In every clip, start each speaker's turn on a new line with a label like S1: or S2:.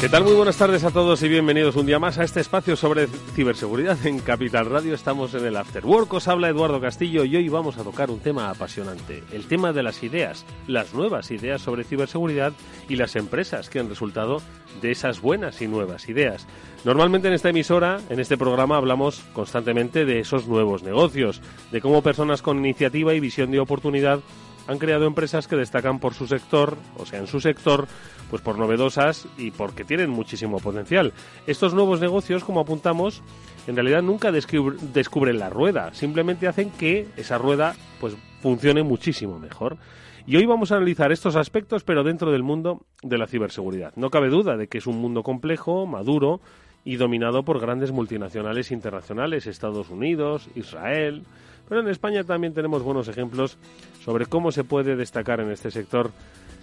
S1: ¿Qué tal? Muy buenas tardes a todos y bienvenidos un día más a este espacio sobre ciberseguridad en Capital Radio. Estamos en el After Work, os habla Eduardo Castillo y hoy vamos a tocar un tema apasionante, el tema de las ideas, las nuevas ideas sobre ciberseguridad y las empresas que han resultado de esas buenas y nuevas ideas. Normalmente en esta emisora, en este programa, hablamos constantemente de esos nuevos negocios, de cómo personas con iniciativa y visión de oportunidad han creado empresas que destacan por su sector, o sea, en su sector, pues por novedosas y porque tienen muchísimo potencial. Estos nuevos negocios, como apuntamos, en realidad nunca descubren la rueda, simplemente hacen que esa rueda pues funcione muchísimo mejor. Y hoy vamos a analizar estos aspectos, pero dentro del mundo de la ciberseguridad. No cabe duda de que es un mundo complejo, maduro y dominado por grandes multinacionales internacionales, Estados Unidos, Israel, pero en España también tenemos buenos ejemplos sobre cómo se puede destacar en este sector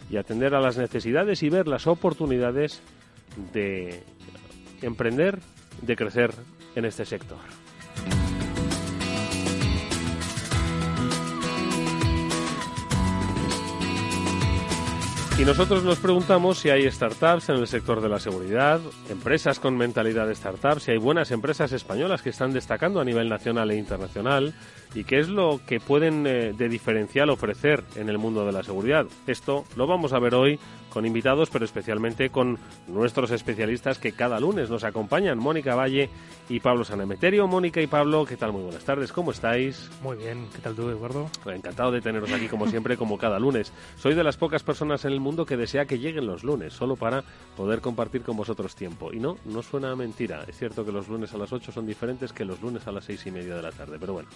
S1: y atender a las necesidades y ver las oportunidades de emprender, de crecer en este sector. Y nosotros nos preguntamos si hay startups en el sector de la seguridad, empresas con mentalidad de startup, si hay buenas empresas españolas que están destacando a nivel nacional e internacional y qué es lo que pueden eh, de diferencial ofrecer en el mundo de la seguridad. Esto lo vamos a ver hoy con invitados, pero especialmente con nuestros especialistas que cada lunes nos acompañan, Mónica Valle y Pablo Sanemeterio. Mónica y Pablo, ¿qué tal? Muy buenas tardes, ¿cómo estáis?
S2: Muy bien, ¿qué tal tú, Eduardo?
S1: Encantado de teneros aquí como siempre, como cada lunes. Soy de las pocas personas en el mundo que desea que lleguen los lunes, solo para poder compartir con vosotros tiempo. Y no, no suena a mentira. Es cierto que los lunes a las 8 son diferentes que los lunes a las seis y media de la tarde, pero bueno.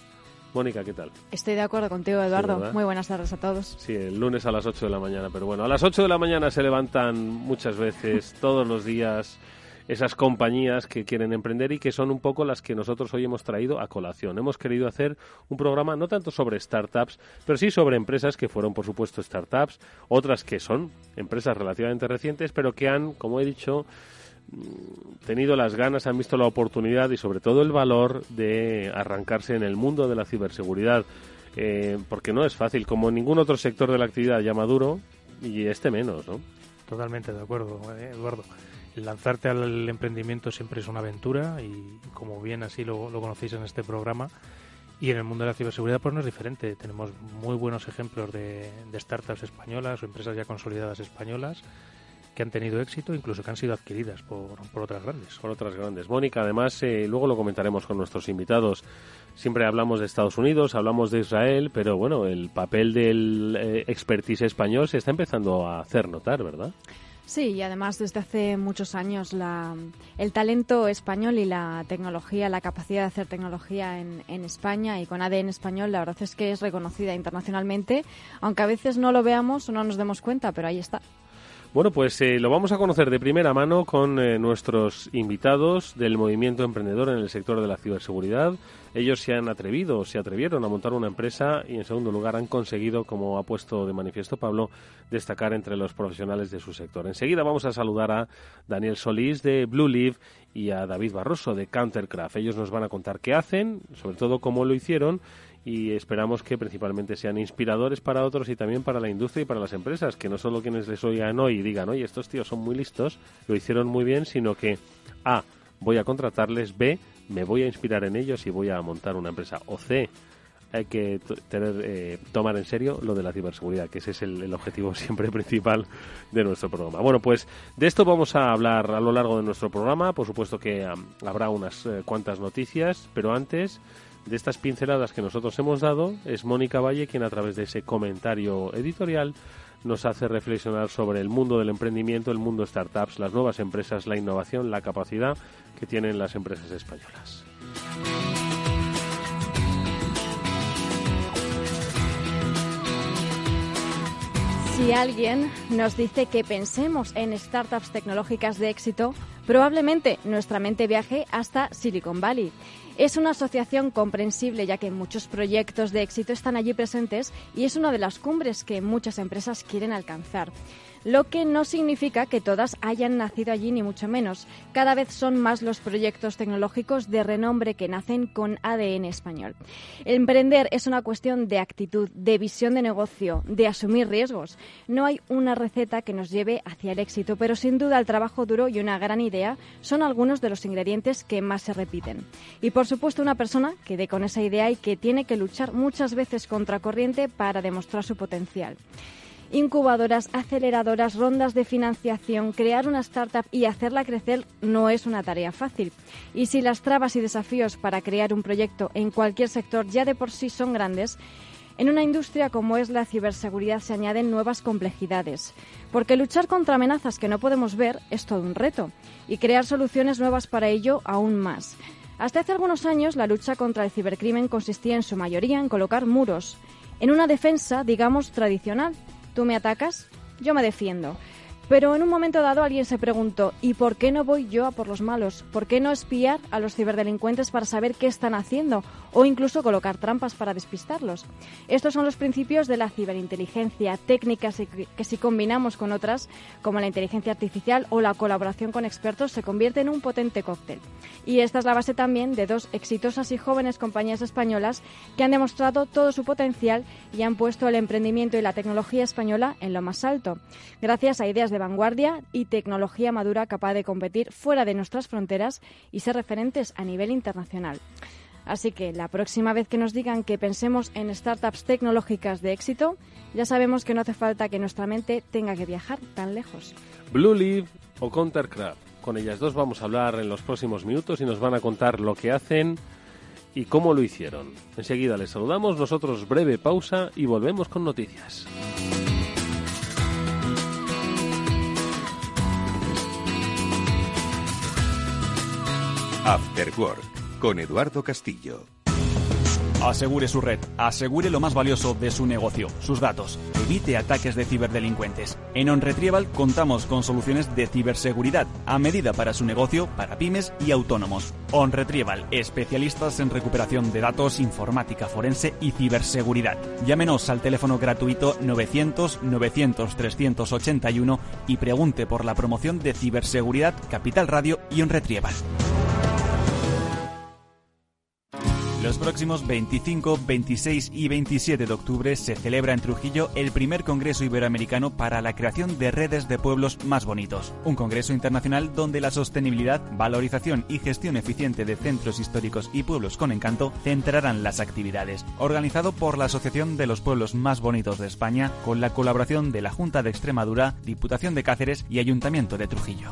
S1: Mónica, ¿qué tal?
S3: Estoy de acuerdo contigo, Eduardo. Muy buenas tardes a todos.
S1: Sí, el lunes a las 8 de la mañana, pero bueno, a las 8 de la mañana se levantan muchas veces, todos los días, esas compañías que quieren emprender y que son un poco las que nosotros hoy hemos traído a colación. Hemos querido hacer un programa no tanto sobre startups, pero sí sobre empresas que fueron, por supuesto, startups, otras que son empresas relativamente recientes, pero que han, como he dicho, tenido las ganas, han visto la oportunidad y sobre todo el valor de arrancarse en el mundo de la ciberseguridad, eh, porque no es fácil, como ningún otro sector de la actividad ya maduro y este menos, ¿no?
S2: Totalmente de acuerdo, eh, Eduardo. Lanzarte al emprendimiento siempre es una aventura y como bien así lo, lo conocéis en este programa, y en el mundo de la ciberseguridad pues no es diferente. Tenemos muy buenos ejemplos de, de startups españolas o empresas ya consolidadas españolas que han tenido éxito, incluso que han sido adquiridas por, por otras grandes.
S1: Por otras grandes. Mónica, además, eh, luego lo comentaremos con nuestros invitados. Siempre hablamos de Estados Unidos, hablamos de Israel, pero bueno, el papel del eh, expertise español se está empezando a hacer notar, ¿verdad?
S3: Sí, y además desde hace muchos años la, el talento español y la tecnología, la capacidad de hacer tecnología en, en, España y con ADN español, la verdad es que es reconocida internacionalmente, aunque a veces no lo veamos o no nos demos cuenta, pero ahí está.
S1: Bueno, pues eh, lo vamos a conocer de primera mano con eh, nuestros invitados del movimiento emprendedor en el sector de la ciberseguridad. Ellos se han atrevido, se atrevieron a montar una empresa y en segundo lugar han conseguido, como ha puesto de manifiesto Pablo, destacar entre los profesionales de su sector. Enseguida vamos a saludar a Daniel Solís de Blue Leaf y a David Barroso de Countercraft. Ellos nos van a contar qué hacen, sobre todo cómo lo hicieron y esperamos que principalmente sean inspiradores para otros y también para la industria y para las empresas, que no solo quienes les oigan hoy y digan, oye, estos tíos son muy listos, lo hicieron muy bien, sino que A, voy a contratarles, B, me voy a inspirar en ellos y voy a montar una empresa, o C, hay que tener, eh, tomar en serio lo de la ciberseguridad, que ese es el, objetivo siempre principal de nuestro programa. Bueno, pues de esto vamos a hablar a lo largo de nuestro programa. Por supuesto que habrá unas eh, cuantas noticias, pero antes de estas pinceladas que nosotros hemos dado, es Mónica Valle quien a través de ese comentario editorial nos hace reflexionar sobre el mundo del emprendimiento, el mundo startups, las nuevas empresas, la innovación, la capacidad que tienen las empresas españolas.
S3: Si alguien nos dice que pensemos en startups tecnológicas de éxito, probablemente nuestra mente viaje hasta Silicon Valley. Es una asociación comprensible ya que muchos proyectos de éxito están allí presentes y es una de las cumbres que muchas empresas quieren alcanzar lo que no significa que todas hayan nacido allí ni mucho menos. Cada vez son más los proyectos tecnológicos de renombre que nacen con ADN español. Emprender es una cuestión de actitud, de visión de negocio, de asumir riesgos. No hay una receta que nos lleve hacia el éxito, pero sin duda el trabajo duro y una gran idea son algunos de los ingredientes que más se repiten. Y por supuesto una persona que dé con esa idea y que tiene que luchar muchas veces contra corriente para demostrar su potencial incubadoras, aceleradoras, rondas de financiación, crear una startup y hacerla crecer no es una tarea fácil. Y si las trabas y desafíos para crear un proyecto en cualquier sector ya de por sí son grandes, en una industria como es la ciberseguridad se añaden nuevas complejidades, porque luchar contra amenazas que no podemos ver es todo un reto y crear soluciones nuevas para ello aún más. Hasta hace algunos años la lucha contra el cibercrimen consistía en su mayoría en colocar muros, en una defensa, digamos, tradicional, Tú me atacas, yo me defiendo. Pero en un momento dado alguien se preguntó, ¿y por qué no voy yo a por los malos? ¿Por qué no espiar a los ciberdelincuentes para saber qué están haciendo? O incluso colocar trampas para despistarlos. Estos son los principios de la ciberinteligencia, técnicas que si combinamos con otras, como la inteligencia artificial o la colaboración con expertos, se convierte en un potente cóctel. Y esta es la base también de dos exitosas y jóvenes compañías españolas que han demostrado todo su potencial y han puesto el emprendimiento y la tecnología española en lo más alto, gracias a ideas de vanguardia y tecnología madura capaz de competir fuera de nuestras fronteras y ser referentes a nivel internacional. Así que la próxima vez que nos digan que pensemos en startups tecnológicas de éxito, ya sabemos que no hace falta que nuestra mente tenga que viajar tan lejos.
S1: Blue Leaf o Countercraft. Con ellas dos vamos a hablar en los próximos minutos y nos van a contar lo que hacen y cómo lo hicieron. Enseguida les saludamos, nosotros breve pausa y volvemos con noticias.
S4: After Work con Eduardo Castillo.
S5: Asegure su red, asegure lo más valioso de su negocio, sus datos. Evite ataques de ciberdelincuentes. En OnRetrieval contamos con soluciones de ciberseguridad a medida para su negocio, para pymes y autónomos. OnRetrieval, especialistas en recuperación de datos, informática forense y ciberseguridad. Llámenos al teléfono gratuito 900 900 381 y pregunte por la promoción de ciberseguridad Capital Radio y OnRetrieval. Los próximos 25, 26 y 27 de octubre se celebra en Trujillo el primer Congreso Iberoamericano para la creación de redes de pueblos más bonitos. Un congreso internacional donde la sostenibilidad, valorización y gestión eficiente de centros históricos y pueblos con encanto centrarán las actividades. Organizado por la Asociación de los Pueblos Más Bonitos de España con la colaboración de la Junta de Extremadura, Diputación de Cáceres y Ayuntamiento de Trujillo.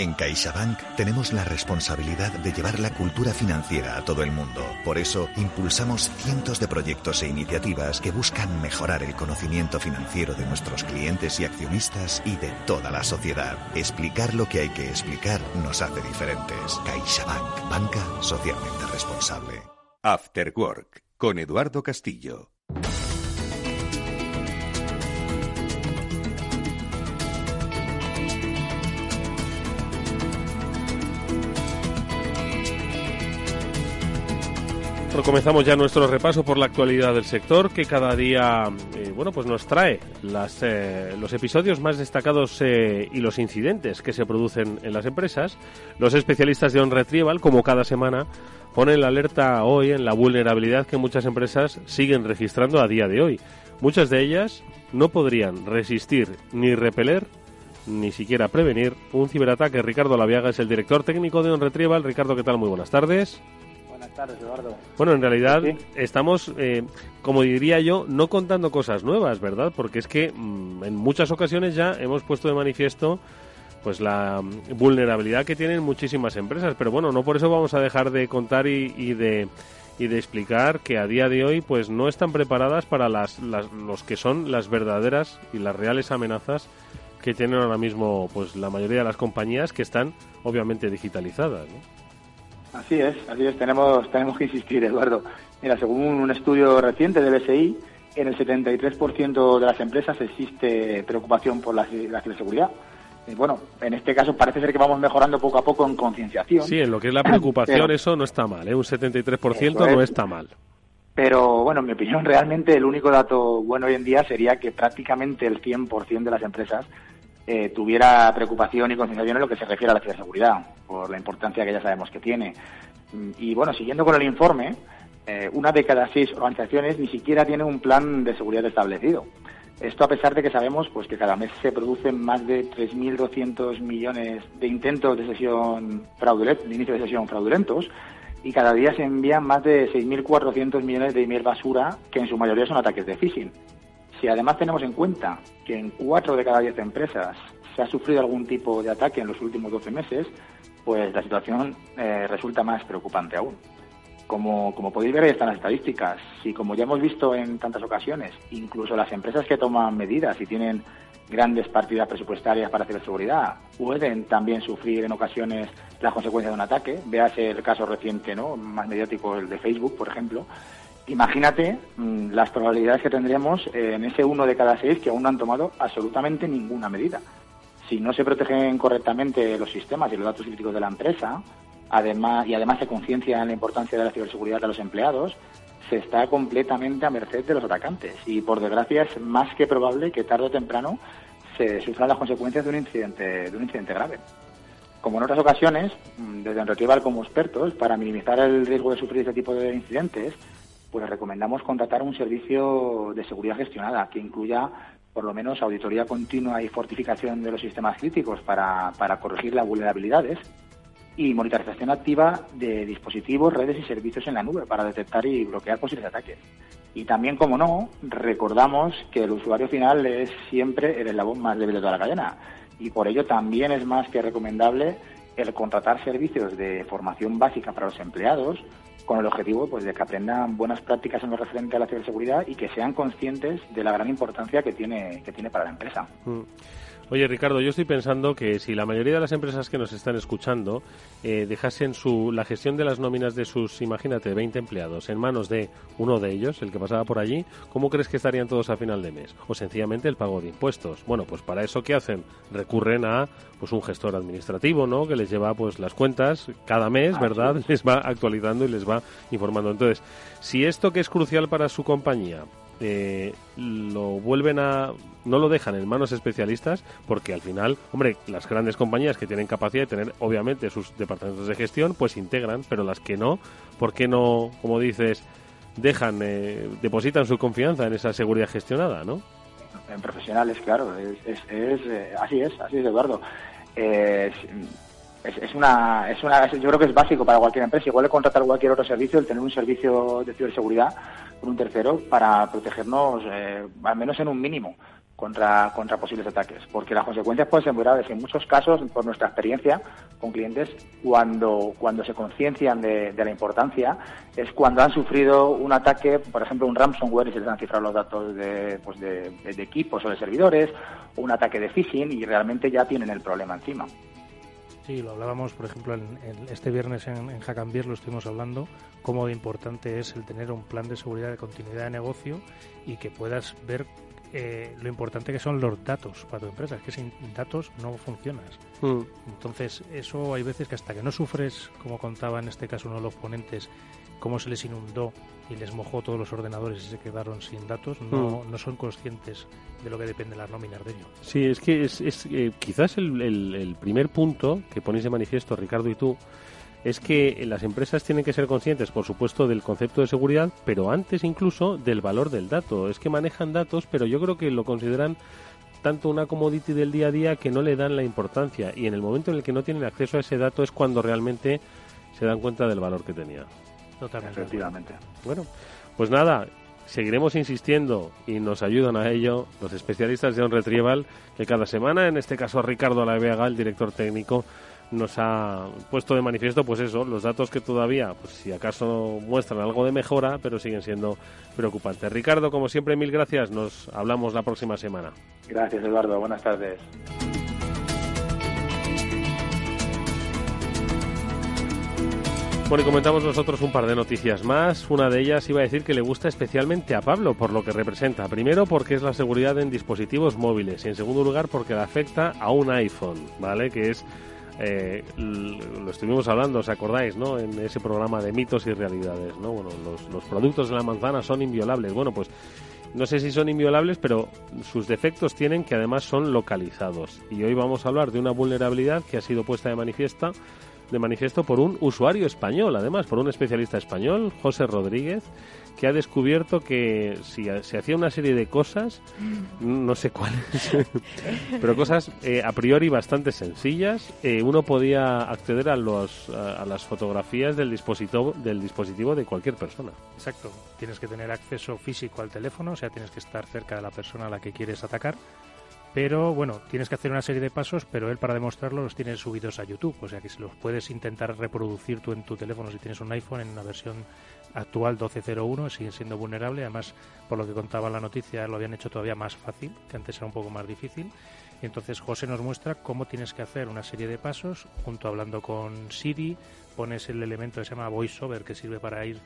S6: En CaixaBank tenemos la responsabilidad de llevar la cultura financiera a todo el mundo. Por eso, impulsamos cientos de proyectos e iniciativas que buscan mejorar el conocimiento financiero de nuestros clientes y accionistas y de toda la sociedad. Explicar lo que hay que explicar nos hace diferentes. CaixaBank, banca socialmente responsable.
S4: After Work, con Eduardo Castillo.
S1: Comenzamos ya nuestro repaso por la actualidad del sector que cada día eh, bueno pues nos trae las, eh, los episodios más destacados eh, y los incidentes que se producen en las empresas. Los especialistas de On Retrieval, como cada semana, ponen la alerta hoy en la vulnerabilidad que muchas empresas siguen registrando a día de hoy. Muchas de ellas no podrían resistir ni repeler ni siquiera prevenir un ciberataque. Ricardo Laviaga es el director técnico de On Retrieval. Ricardo, ¿qué tal? Muy buenas tardes.
S7: Buenas tardes, Eduardo.
S1: Bueno, en realidad estamos, eh, como diría yo, no contando cosas nuevas, ¿verdad? Porque es que mm, en muchas ocasiones ya hemos puesto de manifiesto pues la mm, vulnerabilidad que tienen muchísimas empresas. Pero bueno, no por eso vamos a dejar de contar y, y de y de explicar que a día de hoy pues no están preparadas para las, las, los que son las verdaderas y las reales amenazas que tienen ahora mismo pues la mayoría de las compañías que están obviamente digitalizadas. ¿no?
S7: Así es, así es, tenemos, tenemos que insistir, Eduardo. Mira, según un estudio reciente del BSI, en el 73% de las empresas existe preocupación por la, la ciberseguridad. Y bueno, en este caso parece ser que vamos mejorando poco a poco en concienciación.
S1: Sí, en lo que es la preocupación Pero, eso no está mal, ¿eh? un 73% no está mal.
S7: Pero bueno, en mi opinión, realmente el único dato bueno hoy en día sería que prácticamente el 100% de las empresas eh, tuviera preocupación y concienciación en lo que se refiere a la ciberseguridad, por la importancia que ya sabemos que tiene. Y bueno, siguiendo con el informe, eh, una de cada seis organizaciones ni siquiera tiene un plan de seguridad establecido. Esto a pesar de que sabemos pues que cada mes se producen más de 3.200 millones de intentos de sesión fraudulenta, de inicio de sesión fraudulentos, y cada día se envían más de 6.400 millones de email basura, que en su mayoría son ataques de phishing. Si además tenemos en cuenta que en 4 de cada 10 empresas se ha sufrido algún tipo de ataque en los últimos 12 meses, pues la situación eh, resulta más preocupante aún. Como, como podéis ver, ahí están las estadísticas. Si, como ya hemos visto en tantas ocasiones, incluso las empresas que toman medidas y tienen grandes partidas presupuestarias para ciberseguridad pueden también sufrir en ocasiones las consecuencias de un ataque. Véase el caso reciente, ¿no? más mediático, el de Facebook, por ejemplo. Imagínate mmm, las probabilidades que tendremos en ese uno de cada seis que aún no han tomado absolutamente ninguna medida. Si no se protegen correctamente los sistemas y los datos críticos de la empresa, además y además se conciencia en la importancia de la ciberseguridad a los empleados, se está completamente a merced de los atacantes y por desgracia es más que probable que tarde o temprano se sufran las consecuencias de un incidente de un incidente grave. Como en otras ocasiones, desde Retrieval como expertos, para minimizar el riesgo de sufrir este tipo de incidentes, pues recomendamos contratar un servicio de seguridad gestionada que incluya por lo menos auditoría continua y fortificación de los sistemas críticos para, para corregir las vulnerabilidades y monitorización activa de dispositivos, redes y servicios en la nube para detectar y bloquear posibles ataques. Y también, como no, recordamos que el usuario final es siempre el eslabón más débil de toda la cadena y por ello también es más que recomendable el contratar servicios de formación básica para los empleados con el objetivo pues, de que aprendan buenas prácticas en lo referente a la ciberseguridad y que sean conscientes de la gran importancia que tiene, que tiene para la empresa.
S1: Mm. Oye, Ricardo, yo estoy pensando que si la mayoría de las empresas que nos están escuchando eh, dejasen su, la gestión de las nóminas de sus, imagínate, 20 empleados en manos de uno de ellos, el que pasaba por allí, ¿cómo crees que estarían todos a final de mes? O sencillamente el pago de impuestos. Bueno, pues para eso, ¿qué hacen? Recurren a pues un gestor administrativo, ¿no? Que les lleva pues las cuentas cada mes, ¿verdad? Les va actualizando y les va informando. Entonces, si esto que es crucial para su compañía eh, lo vuelven a no lo dejan en manos especialistas porque al final, hombre, las grandes compañías que tienen capacidad de tener obviamente sus departamentos de gestión, pues integran, pero las que no, ¿por qué no, como dices, dejan, eh, depositan su confianza en esa seguridad gestionada, ¿no?
S7: En profesionales, claro, es, es, es eh, así es, así es, Eduardo. Eh, es, una, es una, yo creo que es básico para cualquier empresa, igual de contratar cualquier otro servicio, el tener un servicio de ciberseguridad con un tercero para protegernos eh, al menos en un mínimo contra, contra posibles ataques, porque las consecuencias pueden ser muy graves. En muchos casos, por nuestra experiencia con clientes, cuando, cuando se conciencian de, de, la importancia, es cuando han sufrido un ataque, por ejemplo, un ransomware y se les han cifrado los datos de, pues de, de equipos o de servidores, o un ataque de phishing y realmente ya tienen el problema encima.
S2: Sí, lo hablábamos, por ejemplo, en, en este viernes en, en Hackambir lo estuvimos hablando, cómo de importante es el tener un plan de seguridad de continuidad de negocio y que puedas ver eh, lo importante que son los datos para tu empresa. Es que sin datos no funcionas. Mm. Entonces, eso hay veces que hasta que no sufres, como contaba en este caso uno de los ponentes, cómo se les inundó y les mojó todos los ordenadores y se quedaron sin datos, no,
S1: Mm.
S2: no son conscientes de lo que depende las nóminas de ello.
S1: Sí, es que es, es, eh, quizás el, el- el primer punto que ponéis de manifiesto, Ricardo y tú, es que las empresas tienen que ser conscientes, por supuesto, del concepto de seguridad, pero antes incluso del valor del dato. Es que manejan datos, pero yo creo que lo consideran tanto una commodity del día a día que no le dan la importancia. Y en el momento en el que no tienen acceso a ese dato es cuando realmente se dan cuenta del valor que tenía.
S2: Totalmente.
S7: Efectivamente.
S1: Bueno, pues nada, seguiremos insistiendo y nos ayudan a ello los especialistas de On Retrieval, que cada semana, en este caso Ricardo Alaveaga, el director técnico, nos ha puesto de manifiesto, pues eso, los datos que todavía, pues si acaso muestran algo de mejora, pero siguen siendo preocupantes. Ricardo, como siempre, mil gracias. Nos hablamos la próxima semana.
S7: Gracias, Eduardo. Buenas tardes.
S1: Bueno, y comentamos nosotros un par de noticias más. Una de ellas iba a decir que le gusta especialmente a Pablo por lo que representa. Primero porque es la seguridad en dispositivos móviles y en segundo lugar porque le afecta a un iPhone, ¿vale? Que es, eh, lo estuvimos hablando, ¿os acordáis, no? En ese programa de mitos y realidades, ¿no? Bueno, los, los productos de la manzana son inviolables. Bueno, pues no sé si son inviolables, pero sus defectos tienen que además son localizados. Y hoy vamos a hablar de una vulnerabilidad que ha sido puesta de manifiesta de manifiesto por un usuario español, además, por un especialista español, José Rodríguez, que ha descubierto que si se hacía una serie de cosas, no sé cuáles, pero cosas eh, a priori bastante sencillas, eh, uno podía acceder a, los, a, a las fotografías del dispositivo, del dispositivo de cualquier persona.
S2: Exacto. Tienes que tener acceso físico al teléfono, o sea, tienes que estar cerca de la persona a la que quieres atacar. Pero bueno, tienes que hacer una serie de pasos, pero él para demostrarlo los tiene subidos a YouTube. O sea que si los puedes intentar reproducir tú en tu teléfono si tienes un iPhone en una versión actual 12.01, sigue siendo vulnerable. Además, por lo que contaba la noticia, lo habían hecho todavía más fácil, que antes era un poco más difícil. Y entonces José nos muestra cómo tienes que hacer una serie de pasos, junto hablando con Siri, pones el elemento que se llama VoiceOver, que sirve para ir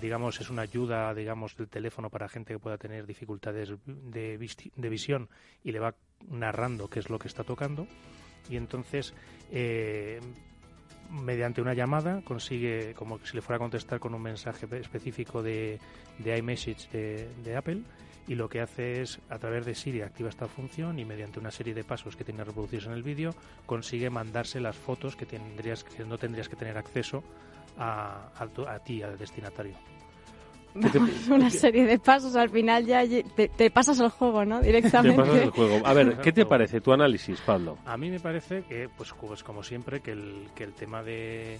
S2: digamos, es una ayuda, digamos, del teléfono para gente que pueda tener dificultades de, de visión y le va narrando qué es lo que está tocando. Y entonces, eh, mediante una llamada, consigue, como si le fuera a contestar con un mensaje específico de, de iMessage de, de Apple, y lo que hace es, a través de Siri, activa esta función y mediante una serie de pasos que tiene reproducidos en el vídeo, consigue mandarse las fotos que, tendrías, que no tendrías que tener acceso a, a, tu- a ti, al destinatario.
S3: Vamos, una serie de pasos, al final ya te, te pasas el juego, ¿no?
S1: Te
S3: Directamente.
S1: pasas el juego. A ver, ¿qué te parece tu análisis, Pablo?
S2: A mí me parece que, pues, pues como siempre, que el, que el tema de,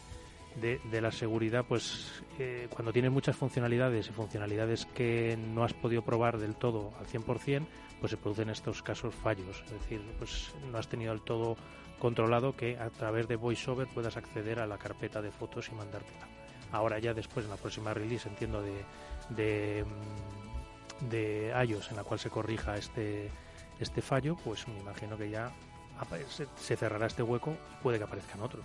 S2: de, de la seguridad, pues eh, cuando tienes muchas funcionalidades y funcionalidades que no has podido probar del todo al 100%, pues se producen estos casos fallos. Es decir, pues no has tenido del todo controlado que a través de VoiceOver puedas acceder a la carpeta de fotos y mandártela. Ahora ya después, en la próxima release, entiendo, de, de, mm, de en la cual se corrija este, este fallo, pues me imagino que ya se, cerrará este hueco y puede que aparezcan otros.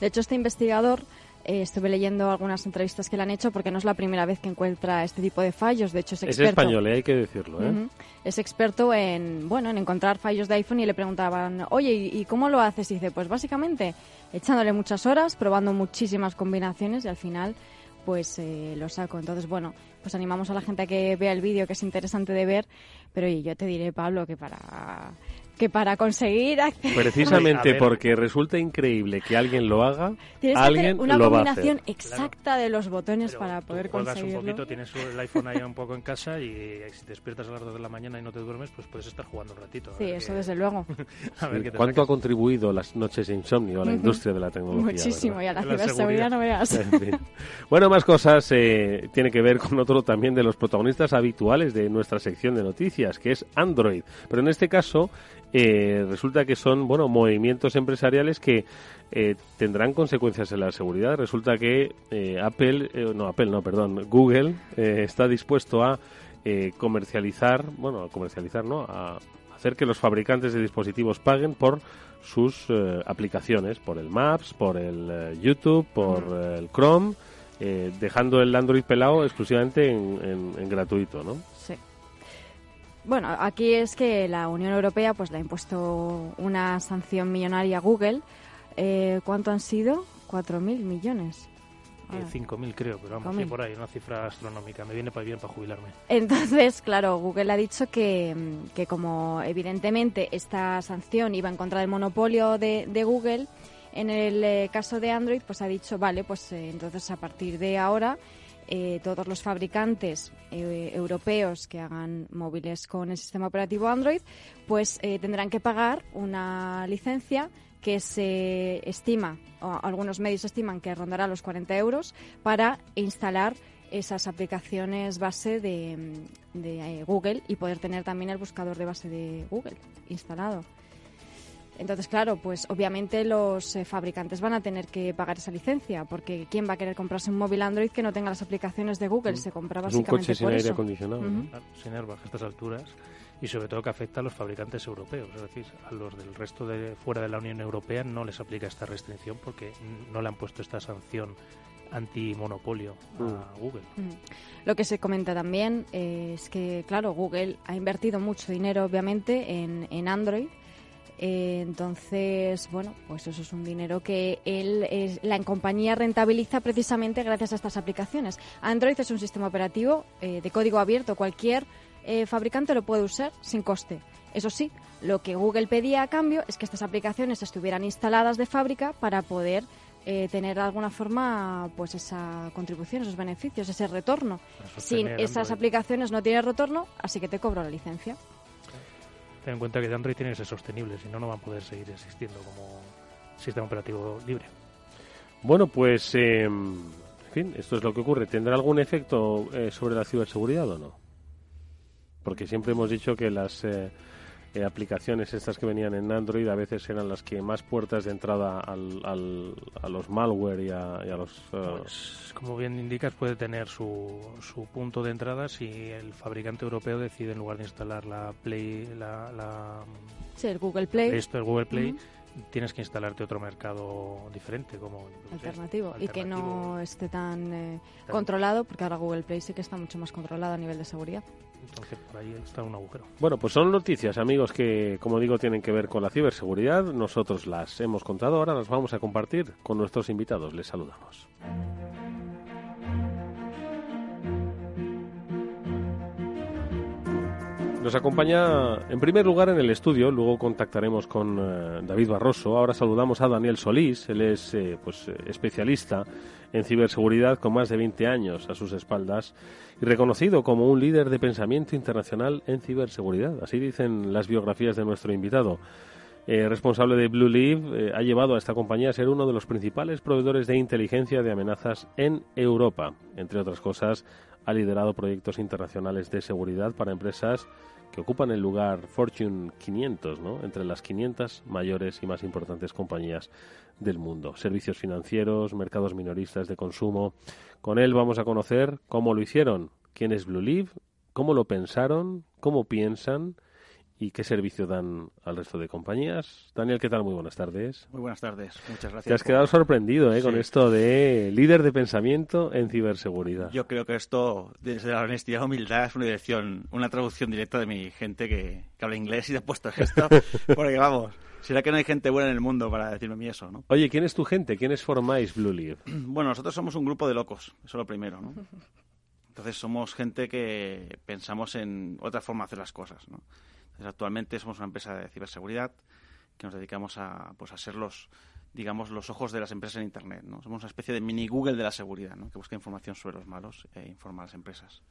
S3: De hecho, este investigador, eh, estuve leyendo algunas entrevistas que le han hecho porque no es la primera vez que encuentra este tipo de fallos. De hecho, es
S1: Es
S3: experto.
S1: español, ¿eh? hay que decirlo. ¿eh?
S3: Es experto en, bueno, en encontrar fallos de iPhone y le preguntaban, oye, ¿y y cómo lo haces? Y dice, pues básicamente echándole muchas horas, probando muchísimas combinaciones y al final pues eh, lo saco. Entonces, bueno, pues animamos a la gente a que vea el vídeo, que es interesante de ver, pero oye, yo te diré, Pablo, que para que para conseguir acceder
S1: Precisamente porque resulta increíble que alguien lo haga,
S3: tienes que
S1: alguien
S3: hacer una
S1: lo va a
S3: combinación
S1: hacer.
S3: exacta de los botones
S2: Pero
S3: para poder
S2: juegas
S3: conseguirlo.
S2: un poquito, tienes el iPhone ahí un poco en casa y eh, si te despiertas a las 2 de la mañana y no te duermes, pues puedes estar jugando un ratito.
S3: Sí, eso
S2: qué-
S3: desde luego.
S2: a ver qué te
S1: ¿Cuánto ha contribuido las noches de insomnio a la industria de la tecnología?
S3: Muchísimo,
S1: verdad?
S3: y a la
S2: La
S3: ciberseguridad no veas.
S1: En fin. Bueno, más cosas eh, tiene que ver con otro también de los protagonistas habituales de nuestra sección de noticias, que es Android. Pero en este caso eh, resulta que son bueno movimientos empresariales que eh, tendrán consecuencias en la seguridad. Resulta que eh, Apple, eh, no Apple, no, perdón, Google eh, está dispuesto a eh, comercializar, bueno, a comercializar, ¿no? A hacer que los fabricantes de dispositivos paguen por sus eh, aplicaciones, por el Maps, por el YouTube, por el Chrome, eh, dejando el Android pelado exclusivamente en, en- en gratuito, ¿no?
S3: Sí. Bueno, aquí es que la Unión Europea pues le ha impuesto una sanción millonaria a Google. Eh, ¿Cuánto han sido? 4.000 millones.
S2: 5.000 creo, pero vamos, que por ahí, una cifra astronómica. Me viene para bien para jubilarme.
S3: Entonces, claro, Google ha dicho que, que como evidentemente esta sanción iba en contra del monopolio de, de Google, en el eh, caso de Android, pues ha dicho, vale, pues eh, entonces a partir de ahora eh, todos los fabricantes europeos que hagan móviles con el sistema operativo Android, pues tendrán que pagar una licencia que se estima, o algunos medios estiman que rondará los 40 euros, para instalar esas aplicaciones base de, de Google y poder tener también el buscador de base de Google instalado. Entonces, claro, pues obviamente los eh, fabricantes van a tener que pagar esa licencia, porque ¿quién va a querer comprarse un móvil Android que no tenga las aplicaciones de Google? Mm. Se compra básicamente
S1: un coche
S3: sin
S1: aire acondicionado.
S2: Sin airbag a estas alturas y sobre todo que afecta a los fabricantes europeos, es decir, a los del resto de fuera de la Unión Europea no les aplica esta restricción porque no le han puesto esta sanción antimonopolio a mm. Google.
S3: Lo que se comenta también es que, claro, Google ha invertido mucho dinero, obviamente, en, en Android eh, entonces, bueno, pues eso es un dinero que él, la compañía rentabiliza precisamente gracias a estas aplicaciones. Android es un sistema operativo eh, de código abierto. Cualquier eh, fabricante lo puede usar sin coste. Eso sí, lo que Google pedía a cambio es que estas aplicaciones estuvieran instaladas de fábrica para poder tener de alguna forma pues esa contribución, esos beneficios, ese retorno. Sin esas aplicaciones no tiene retorno, así que te cobro la licencia.
S2: Ten en cuenta que Android tiene que ser sostenible, si no, no van a poder seguir existiendo como sistema operativo libre.
S1: Bueno, pues, eh, en fin, esto es lo que ocurre. ¿Tendrá algún efecto eh, sobre la ciberseguridad o no? Porque siempre hemos dicho que las eh, eh, aplicaciones estas que venían en Android a veces eran las que más puertas de entrada al, a los malware y a, los...
S2: Eh, pues, como bien indicas, puede tener su, su punto de entrada si el fabricante europeo decide en lugar de instalar la Play... La, la
S3: sí, el Google Play.
S2: Esto, el Google Play tienes que instalarte otro mercado diferente como
S3: alternativo, y que no esté tan eh, controlado porque ahora Google Play sí que está mucho más controlado a nivel de seguridad
S2: entonces por ahí está un agujero.
S1: Bueno pues son noticias amigos que como digo tienen que ver con la ciberseguridad. Nosotros las hemos contado. Ahora las vamos a compartir con nuestros invitados. Les saludamos Nos acompaña en primer lugar en el estudio, luego contactaremos con eh, David Barroso. Ahora saludamos a Daniel Solís, él es eh, pues, especialista en ciberseguridad con más de 20 años a sus espaldas y reconocido como un líder de pensamiento internacional en ciberseguridad. Así dicen las biografías de nuestro invitado. Eh, responsable de Blue Leaf, ha llevado a esta compañía a ser uno de los principales proveedores de inteligencia de amenazas en Europa. Entre otras cosas, ha liderado proyectos internacionales de seguridad para empresas que ocupan el lugar Fortune 500, ¿no? entre las 500 mayores y más importantes compañías del mundo. Servicios financieros, mercados minoristas de consumo. Con él vamos a conocer cómo lo hicieron, quién es Blue cómo lo pensaron, cómo piensan y qué servicio dan al resto de compañías. Daniel, ¿qué tal? Muy buenas tardes.
S8: Muy buenas tardes, muchas gracias.
S1: Te has quedado sorprendido ¿eh? con esto de líder de pensamiento en ciberseguridad.
S8: Yo creo que esto, desde la honestidad y humildad, es una dirección, una traducción directa de mi gente que, habla inglés y te ha puesto esto, porque vamos, será que no hay gente buena en el mundo para decirme a mí eso, ¿no?
S1: Oye, ¿quién es tu gente? ¿Quiénes formáis Blue Leaf?
S8: Bueno, nosotros somos un grupo de locos, eso es lo primero, ¿no? Entonces somos gente que pensamos en otra forma de hacer las cosas, ¿no? Actualmente somos una empresa de ciberseguridad que nos dedicamos a, pues, a ser los, digamos, los ojos de las empresas en Internet. ¿no? Somos una especie de mini Google de la seguridad, ¿no? que busca información sobre los malos e informa a las empresas.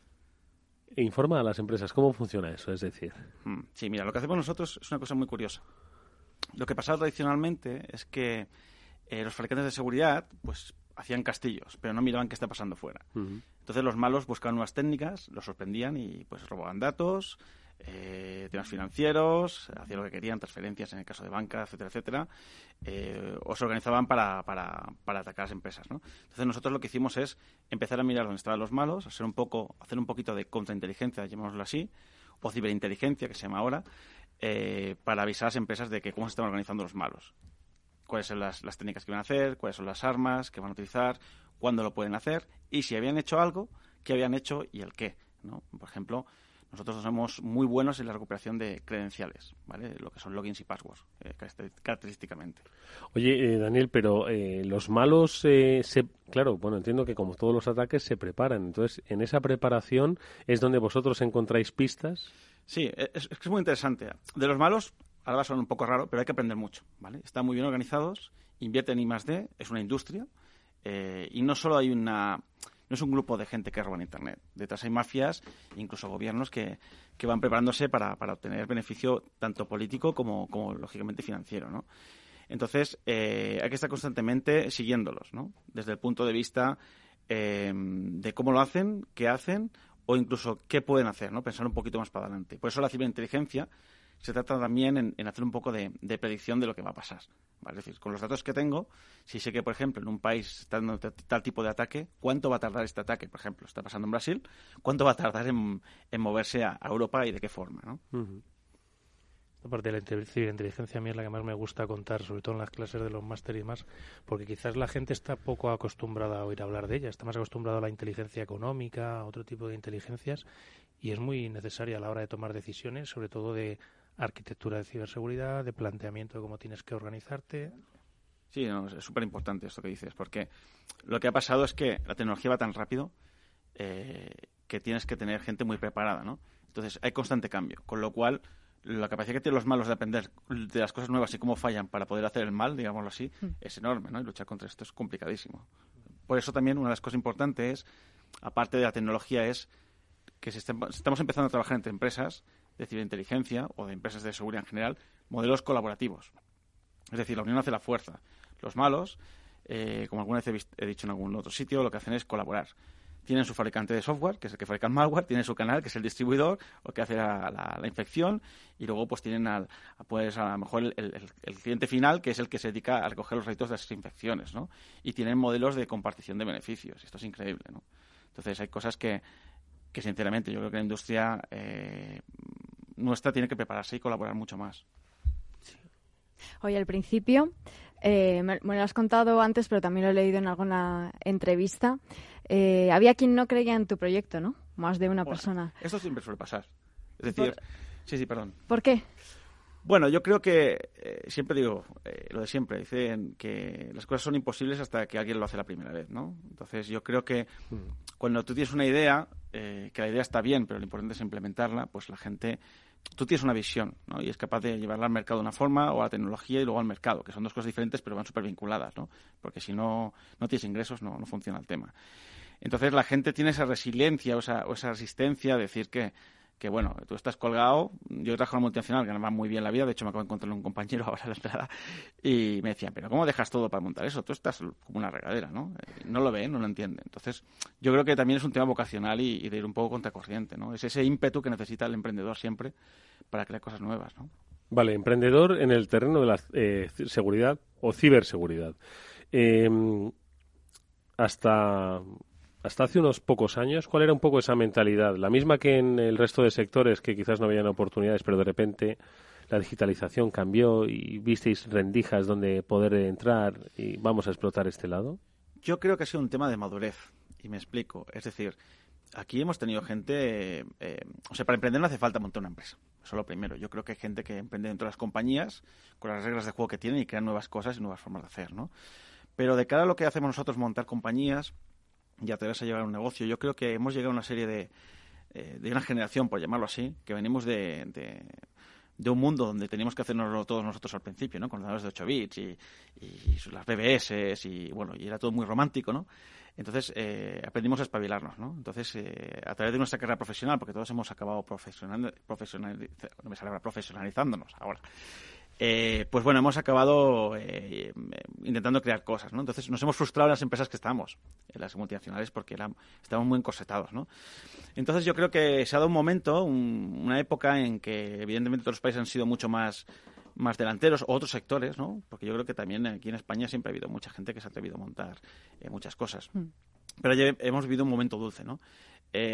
S1: E informa a las empresas. ¿Cómo funciona eso? Es decir.
S8: Mm, sí, mira, lo que hacemos nosotros es una cosa muy curiosa. Lo que pasaba tradicionalmente es que eh, los fabricantes de seguridad pues hacían castillos, pero no miraban qué está pasando fuera. Entonces los malos buscaban nuevas técnicas, los sorprendían y pues robaban datos, eh, temas financieros, hacían lo que querían, transferencias en el caso de banca, etcétera, etcétera, eh, o se organizaban para, para, para, atacar a las empresas. ¿no? Entonces nosotros lo que hicimos es empezar a mirar dónde estaban los malos, hacer un poco, hacer un poquito de contrainteligencia, llamémoslo así, o ciberinteligencia, que se llama ahora, eh, para avisar a las empresas de que cómo se están organizando los malos. Cuáles son las, las técnicas que van a hacer, cuáles son las armas que van a utilizar, cuándo lo pueden hacer y si habían hecho algo, qué habían hecho y el qué. ¿no? Por ejemplo, nosotros somos muy buenos en la recuperación de credenciales, ¿vale? Lo que son logins y passwords, eh, característicamente.
S1: Oye, eh, Daniel, pero eh, los malos, se, claro, bueno, entiendo que como todos los ataques se preparan. Entonces, en esa preparación es donde vosotros encontráis pistas.
S8: Sí, es, es muy interesante. De los malos, ahora va a sonar un poco raro, pero hay que aprender mucho, ¿vale? Están muy bien organizados, invierten en I más D, es una industria, y no solo hay una no es un grupo de gente que roba en Internet. Detrás hay mafias, incluso gobiernos que, que van preparándose para, para, obtener beneficio tanto político como, como lógicamente financiero, ¿no? Entonces, eh, hay que estar constantemente siguiéndolos, ¿no? Desde el punto de vista eh, de cómo lo hacen, qué hacen o incluso qué pueden hacer, ¿no? Pensar un poquito más para adelante. Por eso la ciberinteligencia se trata también en, hacer un poco de, predicción de lo que va a pasar. Es decir, con los datos que tengo, si sé que, por ejemplo, en un país está dando tal tipo de ataque, ¿cuánto va a tardar este ataque? Por ejemplo, está pasando en Brasil, ¿cuánto va a tardar en, moverse a, Europa y de qué forma? ¿no?
S2: Esta parte de la ciberinteligencia a mí es la que más me gusta contar, sobre todo en las clases de los másteres y más, porque quizás la gente está poco acostumbrada a oír hablar de ella, está más acostumbrada a la inteligencia económica, a otro tipo de inteligencias, y es muy necesaria a la hora de tomar decisiones, sobre todo de arquitectura de ciberseguridad, de planteamiento de cómo tienes que organizarte.
S8: Sí, es súper importante esto que dices, porque lo que ha pasado es que la tecnología va tan rápido eh, que tienes que tener gente muy preparada, ¿no? Entonces hay constante cambio, con lo cual la capacidad que tienen los malos de aprender de las cosas nuevas y cómo fallan para poder hacer el mal, digámoslo así, hmm. es enorme, ¿no? Y luchar contra esto es complicadísimo. Por eso también una de las cosas importantes, aparte de la tecnología, es que estamos empezando a trabajar entre empresas de ciberinteligencia o de empresas de seguridad en general, modelos colaborativos. Es decir, la unión hace la fuerza. Los malos, eh, como alguna vez he, dicho en algún otro sitio, lo que hacen es colaborar. Tienen su fabricante de software, que es el que fabrica el malware, tienen su canal, que es el distribuidor, o que hace la, infección, y luego pues tienen al, pues a lo mejor el, cliente final, que es el que se dedica a recoger los réditos de esas infecciones, ¿no? Y tienen modelos de compartición de beneficios. Esto es increíble, ¿no? Entonces hay cosas que, que sinceramente yo creo que la industria eh, nuestra tiene que prepararse y colaborar mucho más.
S3: Hoy al principio, eh, me, lo has contado antes, pero también lo he leído en alguna entrevista. Eh, había quien no creía en tu proyecto, ¿no? Más de una persona.
S8: Esto siempre suele pasar. Es decir, sí, sí, perdón.
S3: ¿Por qué?
S8: Bueno, yo creo que eh, siempre digo lo de siempre, dicen que las cosas son imposibles hasta que alguien lo hace la primera vez, ¿no? Entonces yo creo que mm. cuando tú tienes una idea, que la idea está bien, pero lo importante es implementarla, pues la gente tú tienes una visión ¿no? y es capaz de llevarla al mercado de una forma o a la tecnología y luego al mercado, que son dos cosas diferentes pero van súper vinculadas, ¿no? porque si no, no tienes ingresos no, no funciona el tema. Entonces la gente tiene esa resiliencia o esa, o esa resistencia a decir que, que bueno, tú estás colgado. Yo trabajo en una multinacional que ganaba muy bien la vida, de hecho me acabo de encontrar un compañero ahora a la entrada y me decía, pero ¿cómo dejas todo para montar eso? Tú estás como una regadera, ¿no? Eh, no lo ven, no lo entienden. Entonces, yo creo que también es un tema vocacional y, de ir un poco contracorriente, ¿no? Es ese ímpetu que necesita el emprendedor siempre para crear cosas nuevas, ¿no?
S1: Vale, emprendedor en el terreno de la eh, seguridad o ciberseguridad. Em, hasta hasta hace unos pocos años, ¿cuál era un poco esa mentalidad? La misma que en el resto de sectores que quizás no habían oportunidades, pero de repente la digitalización cambió y visteis rendijas donde poder entrar y vamos a explotar este lado?
S8: Yo creo que ha sido un tema de madurez y me explico. Es decir, aquí hemos tenido gente, eh, o sea, para emprender no hace falta montar una empresa. Eso es lo primero. Yo creo que hay gente que emprende dentro de las compañías con las reglas de juego que tienen y crean nuevas cosas y nuevas formas de hacer, ¿no? Pero de cara a lo que hacemos nosotros, montar compañías, ya te vas a llevar un negocio. Yo creo que hemos llegado a una serie de, eh, de una generación, por llamarlo así, que venimos de, de, un mundo donde teníamos que hacernos todos nosotros al principio, ¿no? Con los de 8 bits y, y, las BBS y, bueno, y era todo muy romántico, ¿no? Entonces eh, aprendimos a espabilarnos, ¿no? Entonces, eh, a través de nuestra carrera profesional, porque todos hemos acabado profesional, profesional, no me profesionalizándonos ahora, eh, pues bueno, hemos acabado eh, intentando crear cosas, ¿no? Entonces nos hemos frustrado en las empresas que estamos, en las multinacionales, porque estamos estábamos muy encorsetados, ¿no? Entonces yo creo que se ha dado un momento, una época en que evidentemente otros países han sido mucho más más delanteros o otros sectores, ¿no? Porque yo creo que también aquí en España siempre ha habido mucha gente que se ha atrevido a montar eh, muchas cosas. Mm. Pero ya hemos vivido un momento dulce, ¿no?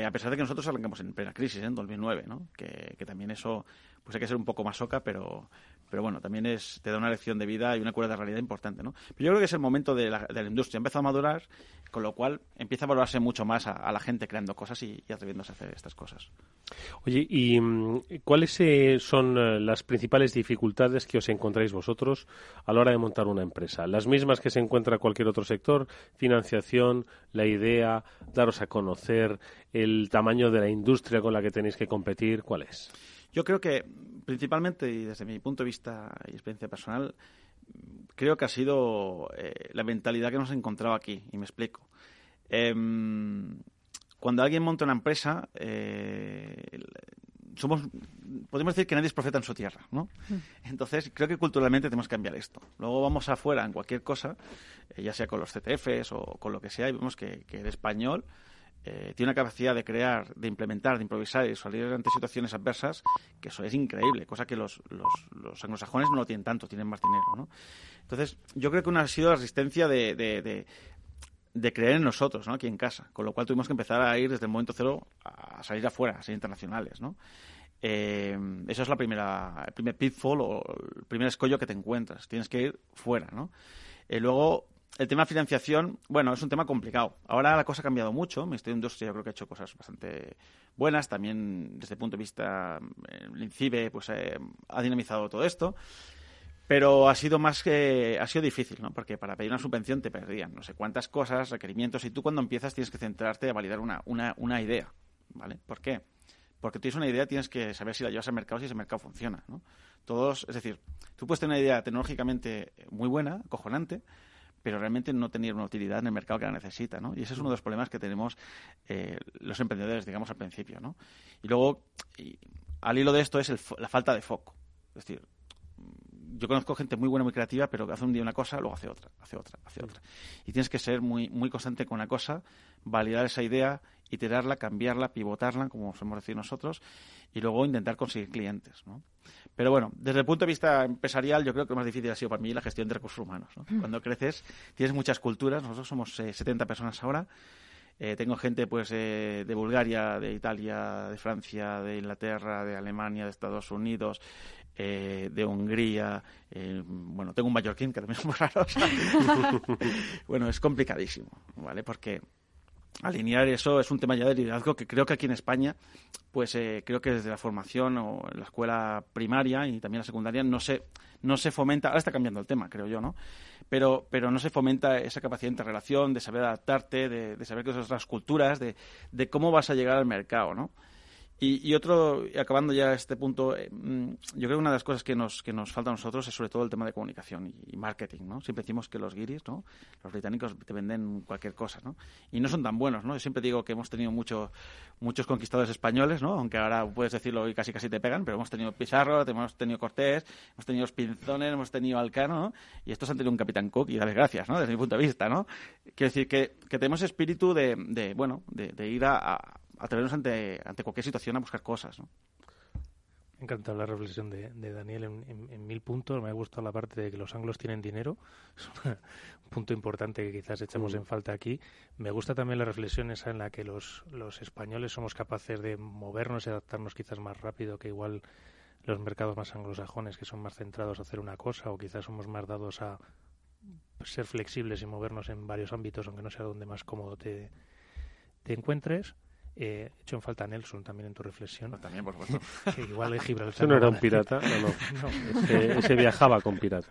S8: a pesar de que nosotros arrancamos en plena crisis, en 2009, ¿no? Que, que también eso pues hay que ser un poco más soca, pero, pero bueno, también es, te da una lección de vida y una cura de realidad importante, ¿no? Pero yo creo que es el momento de la, de la industria, empieza a madurar, con lo cual empieza a valorarse mucho más a, la gente creando cosas y, atreviéndose a hacer estas cosas.
S1: Oye, ¿y mm, cuáles eh, son eh, las principales dificultades que os encontráis vosotros a la hora de montar una empresa? ¿Las mismas que se encuentra cualquier otro sector? Financiación, la idea, daros a conocer, el tamaño de la industria con la que tenéis que competir, ¿cuál es?
S8: Yo creo que principalmente, y desde mi punto de vista y experiencia personal, creo que ha sido eh, la mentalidad que nos hemos encontrado aquí, y me explico. Em, cuando alguien monta una empresa, eh, somos, podemos decir que nadie es profeta en su tierra, ¿no? Mm. Entonces, creo que culturalmente tenemos que cambiar esto. Luego vamos afuera en cualquier cosa, eh, ya sea con los CTFs o con lo que sea, y vemos que, que el español eh, tiene una capacidad de crear, de implementar, de improvisar y salir ante situaciones adversas que eso es increíble, cosa que los, los, anglosajones no lo tienen tanto, tienen más dinero, ¿no? Entonces, yo creo que una ha sido la resistencia de, de, creer en nosotros, ¿no? Aquí en casa, con lo cual tuvimos que empezar a ir desde el momento cero a salir afuera, a ser internacionales, ¿no? Eh, eso es la primera, el primer pitfall o el primer escollo que te encuentras. Tienes que ir fuera, ¿no? Eh, luego, el tema financiación, bueno, es un tema complicado. Ahora la cosa ha cambiado mucho. Ministerio de Industria yo creo que ha hecho cosas bastante buenas. También desde el punto de vista el INCIBE pues, eh, ha dinamizado todo esto. Pero ha sido más que ha sido difícil, ¿no? Porque para pedir una subvención te perdían no sé cuántas cosas, requerimientos, y tú cuando empiezas tienes que centrarte a validar una, una, una idea, ¿vale? ¿Por qué? Porque tienes una idea, tienes que saber si la llevas al mercado, si ese mercado funciona, ¿no? Todos, es decir, tú puedes tener una idea tecnológicamente muy buena, cojonante, pero realmente no tener una utilidad en el mercado que la necesita, ¿no? Y ese es uno de los problemas que tenemos eh, los emprendedores, digamos, al principio, ¿no? Y luego, al hilo de esto es la falta de foco. Es decir, yo conozco gente muy buena, muy creativa, pero que hace un día una cosa, luego hace otra, hace otra, hace otra. Y tienes que ser muy, muy constante con una cosa, validar esa idea, iterarla, cambiarla, pivotarla, como solemos decir nosotros, y luego intentar conseguir clientes. ¿no? Pero bueno, desde el punto de vista empresarial, yo creo que lo más difícil ha sido para mí la gestión de recursos humanos. Mm. Cuando creces, tienes muchas culturas, nosotros somos 70 eh, personas ahora. Eh, tengo gente pues eh, de Bulgaria, de Italia, de Francia, de Inglaterra, de Alemania, de Estados Unidos, de Hungría. bueno, tengo un mallorquín que también es muy raro. bueno, es complicadísimo, ¿vale? Porque alinear eso es un tema ya de liderazgo que creo que aquí en España, pues eh, creo que desde la formación o la escuela primaria y también la secundaria no se, no se fomenta, ahora está cambiando el tema, creo yo, ¿no? Pero, pero no se fomenta esa capacidad de interrelación, de saber adaptarte, de, de saber que son otras culturas, de, de cómo vas a llegar al mercado, ¿no? Y, otro, acabando ya este punto, eh, mm, yo creo que una de las cosas que nos, que nos falta a nosotros es sobre todo el tema de comunicación y, marketing, ¿no? Siempre decimos que los guiris, ¿no? Los británicos te venden cualquier cosa, ¿no? Y no son tan buenos, ¿no? Yo siempre digo que hemos tenido mucho, muchos conquistadores españoles, ¿no? Aunque ahora puedes decirlo y casi casi te pegan, pero hemos tenido Pizarro, hemos tenido Cortés, hemos tenido Pinzones, hemos tenido Alcano, ¿no? Y estos han tenido un Capitán Cook y darles gracias, ¿no? Desde mi punto de vista, ¿no? Quiero decir que, que tenemos espíritu de, de bueno, de ir a atrevernos ante, ante cualquier situación a buscar cosas. ¿no?
S2: Me encanta la reflexión de, Daniel en, mil puntos. Me ha gustado la parte de que los anglos tienen dinero. Es un punto importante que quizás echamos mm. en falta aquí. Me gusta también la reflexión esa en la que los, los españoles somos capaces de movernos y adaptarnos quizás más rápido que igual los mercados más anglosajones que son más centrados a hacer una cosa o quizás somos más dados a ser flexibles y movernos en varios ámbitos, aunque no sea donde más cómodo te, te encuentres. Eh, hecho en falta Nelson también en tu reflexión.
S8: también, por supuesto.
S2: Que igual el Gibraltar.
S1: Eso no era un pirata, no, no. Ese, viajaba con pirata.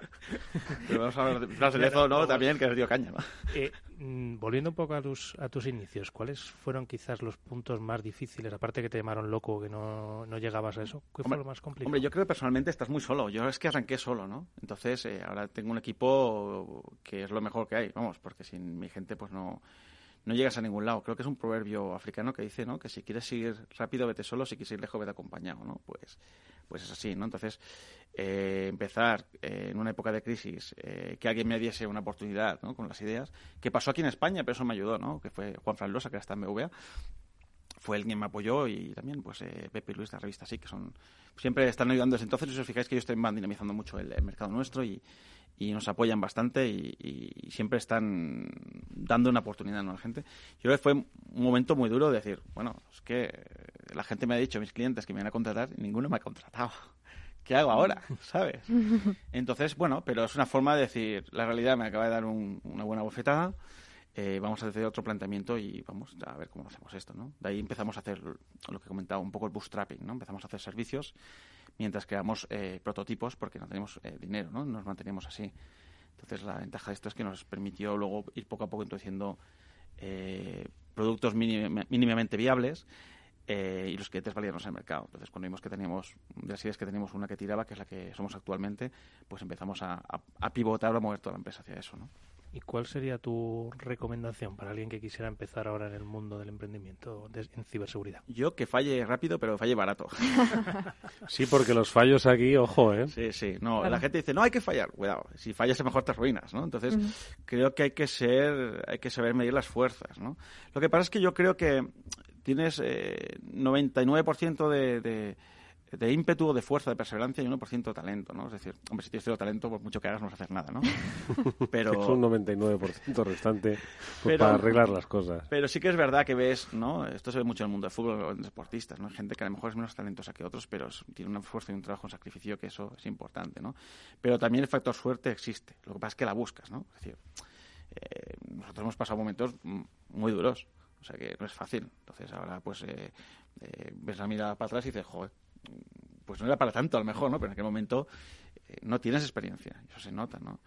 S8: Pero vamos a hablar de ¿no? También, que es dio caña, ¿no?
S2: Eh, mm, volviendo un poco a tus, a tus inicios, ¿cuáles fueron quizás los puntos más difíciles? Aparte que te llamaron loco, que no, no llegabas a eso. ¿Qué fue lo más complicado?
S8: Hombre, yo creo que personalmente estás muy solo. Yo es que arranqué solo, ¿no? Entonces, eh, ahora tengo un equipo que es lo mejor que hay, vamos, porque sin mi gente, pues no no llegas a ningún lado. Creo que es un proverbio africano que dice, ¿no? Que si quieres seguir rápido, vete solo, si quieres ir lejos, vete acompañado, ¿no? Pues, pues es así, ¿no? Entonces, eh, empezar eh, en una época de crisis, eh, que alguien me diese una oportunidad, ¿no? Con las ideas, que pasó aquí en España, pero eso me ayudó, ¿no? Que fue Juan Fran Losa, que está en BVA, fue el quien me apoyó y también pues Pepe y Luis de la revista sí que son siempre están ayudando desde entonces y si os fijáis que ellos están dinamizando mucho el mercado nuestro y, y nos apoyan bastante y, siempre están dando una oportunidad a la gente. Yo creo que fue un momento muy duro de decir, bueno, es que la gente me ha dicho, mis clientes que me van a contratar, y ninguno me ha contratado. ¿qué hago ahora? ¿Sabes? Entonces, bueno, pero es una forma de decir, la realidad me acaba de dar una buena bofetada, eh, vamos a hacer otro planteamiento y vamos a ver cómo hacemos esto, ¿no? De ahí empezamos a hacer lo que comentaba, un poco el bootstrapping, ¿no? Empezamos a hacer servicios mientras creamos eh, prototipos porque no tenemos eh, dinero, ¿no? Nos manteníamos así. Entonces, la ventaja de esto es que nos permitió luego ir poco a poco introduciendo productos mínimamente viables y los clientes valían el mercado. Entonces, cuando vimos que teníamos, de las ideas que teníamos una que tiraba, que es la que somos actualmente, pues empezamos a, a, a pivotar, a mover toda la empresa hacia eso, ¿no?
S2: ¿Y cuál sería tu recomendación para alguien que quisiera empezar ahora en el mundo del emprendimiento en ciberseguridad?
S8: Yo que falle rápido, pero falle barato.
S1: sí, porque los fallos aquí, ojo, ¿eh?
S8: Sí, sí. No, la gente dice, no, hay que fallar. Cuidado, si fallas a lo mejor te arruinas, ¿no? Entonces, creo que hay que ser, hay que saber medir las fuerzas, ¿no? Lo que pasa es que yo creo que tienes eh, 99% de de ímpetu o de fuerza, de perseverancia y 1% de talento, ¿no? Es decir, hombre, si tienes cero talento, por mucho que hagas no vas a hacer nada, ¿no?
S1: Pero... es un 99% restante pues, para arreglar las cosas.
S8: Pero sí que es verdad que ves, ¿no? Esto se ve mucho en el mundo del fútbol, en deportistas, ¿no? Gente que a lo mejor es menos talentosa que otros, pero tiene un esfuerzo y un trabajo, un sacrificio que eso es importante, ¿no? Pero también el factor suerte existe. Lo que pasa es que la buscas, ¿no? Es decir, eh, nosotros hemos pasado momentos muy duros, o sea que no es fácil. Entonces ahora, pues, eh, eh, ves la mirada para atrás y dices, joder, pues no era para tanto a lo mejor, ¿no? Pero en aquel momento eh, no tienes experiencia, eso se nota, ¿no?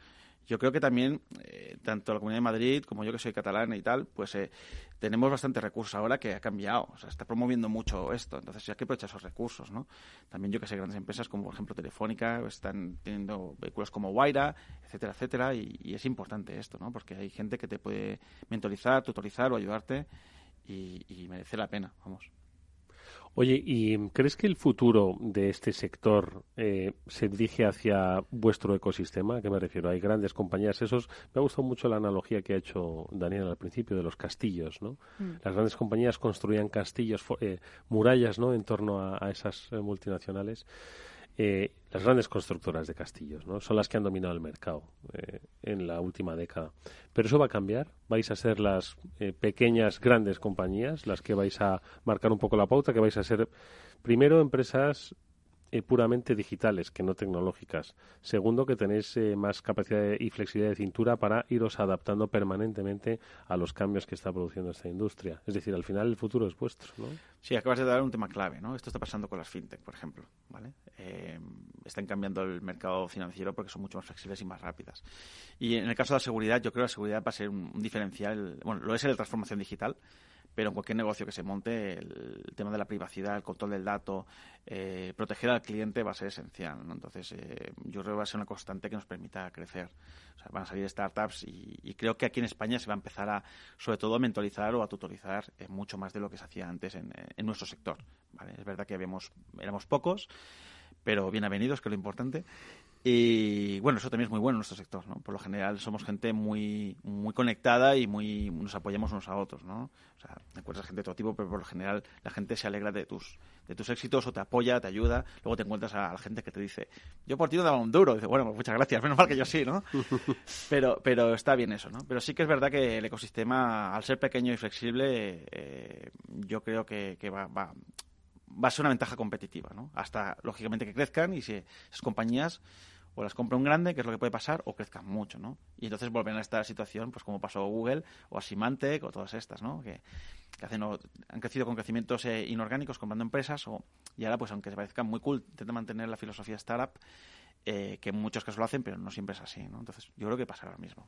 S8: Yo creo que también, eh, tanto la Comunidad de Madrid como yo que soy catalana y tal, pues eh, tenemos bastante recursos ahora que ha cambiado, o sea, está promoviendo mucho esto, entonces hay que aprovechar esos recursos, ¿no? También yo que sé, grandes empresas como por ejemplo Telefónica están teniendo vehículos como Guaira, etcétera, etcétera, y, es importante esto, ¿no? Porque hay gente que te puede mentorizar, tutorizar o ayudarte y, y merece la pena, vamos.
S1: Oye, ¿y crees que el futuro de este sector eh, se dirige hacia vuestro ecosistema? ¿A qué me refiero? Hay grandes compañías. Esos me ha gustado mucho la analogía que ha hecho Daniel al principio de los castillos, ¿no? Mm. Las grandes compañías construían castillos, eh, murallas, ¿no? En torno a, esas eh, multinacionales. Eh, las grandes constructoras de castillos, ¿no? Son las que han dominado el mercado eh, en la última década. Pero eso va a cambiar. Vais a ser las eh, pequeñas, grandes compañías las que vais a marcar un poco la pauta, que vais a ser primero empresas eh, puramente digitales que no tecnológicas. Segundo, que tenéis eh, más capacidad y flexibilidad de cintura para iros adaptando permanentemente a los cambios que está produciendo esta industria. Es decir, al final el futuro es vuestro, ¿no?
S8: Sí, acabas de dar un tema clave, ¿no? Esto está pasando con las fintech, por ejemplo, ¿vale? Eh, están cambiando el mercado financiero porque son mucho más flexibles y más rápidas. Y en el caso de la seguridad, yo creo que la seguridad va a ser un, un diferencial, bueno, lo es en la transformación digital, pero en cualquier negocio que se monte, el, tema de la privacidad, el control del dato, eh, proteger al cliente va a ser esencial. Entonces, eh, yo creo que va a ser una constante que nos permita crecer. O sea, van a salir startups y, creo que aquí en España se va a empezar a, sobre todo, a mentorizar o a tutorizar eh, mucho más de lo que se hacía antes en, nuestro sector. Es verdad que habíamos, éramos pocos, pero bien avenidos, que es lo importante. Y bueno, eso también es muy bueno en nuestro sector, ¿no? Por lo general somos gente muy muy conectada y muy nos apoyamos unos a otros, ¿no? O sea, encuentras gente de todo tipo, pero por lo general la gente se alegra de tus de tus éxitos o te apoya, te ayuda. Luego te encuentras a la gente que te dice, yo por ti no daba un duro. dice, bueno, pues muchas gracias, menos mal que yo sí, ¿no? pero, pero está bien eso, ¿no? Pero sí que es verdad que el ecosistema, al ser pequeño y flexible, eh, yo creo que, que va, va, va a ser una ventaja competitiva, ¿no? Hasta, lógicamente, que crezcan y si esas compañías o las compra un grande, que es lo que puede pasar, o crezcan mucho, ¿no? Y entonces vuelven a esta situación, pues como pasó Google o a Symantec o todas estas, ¿no? Que, hacen, han crecido con crecimientos eh, inorgánicos comprando empresas o, y ahora, pues aunque se parezcan muy cool, intentan mantener la filosofía startup, eh, que en muchos casos lo hacen, pero no siempre es así, ¿no? Entonces yo creo que pasará lo mismo.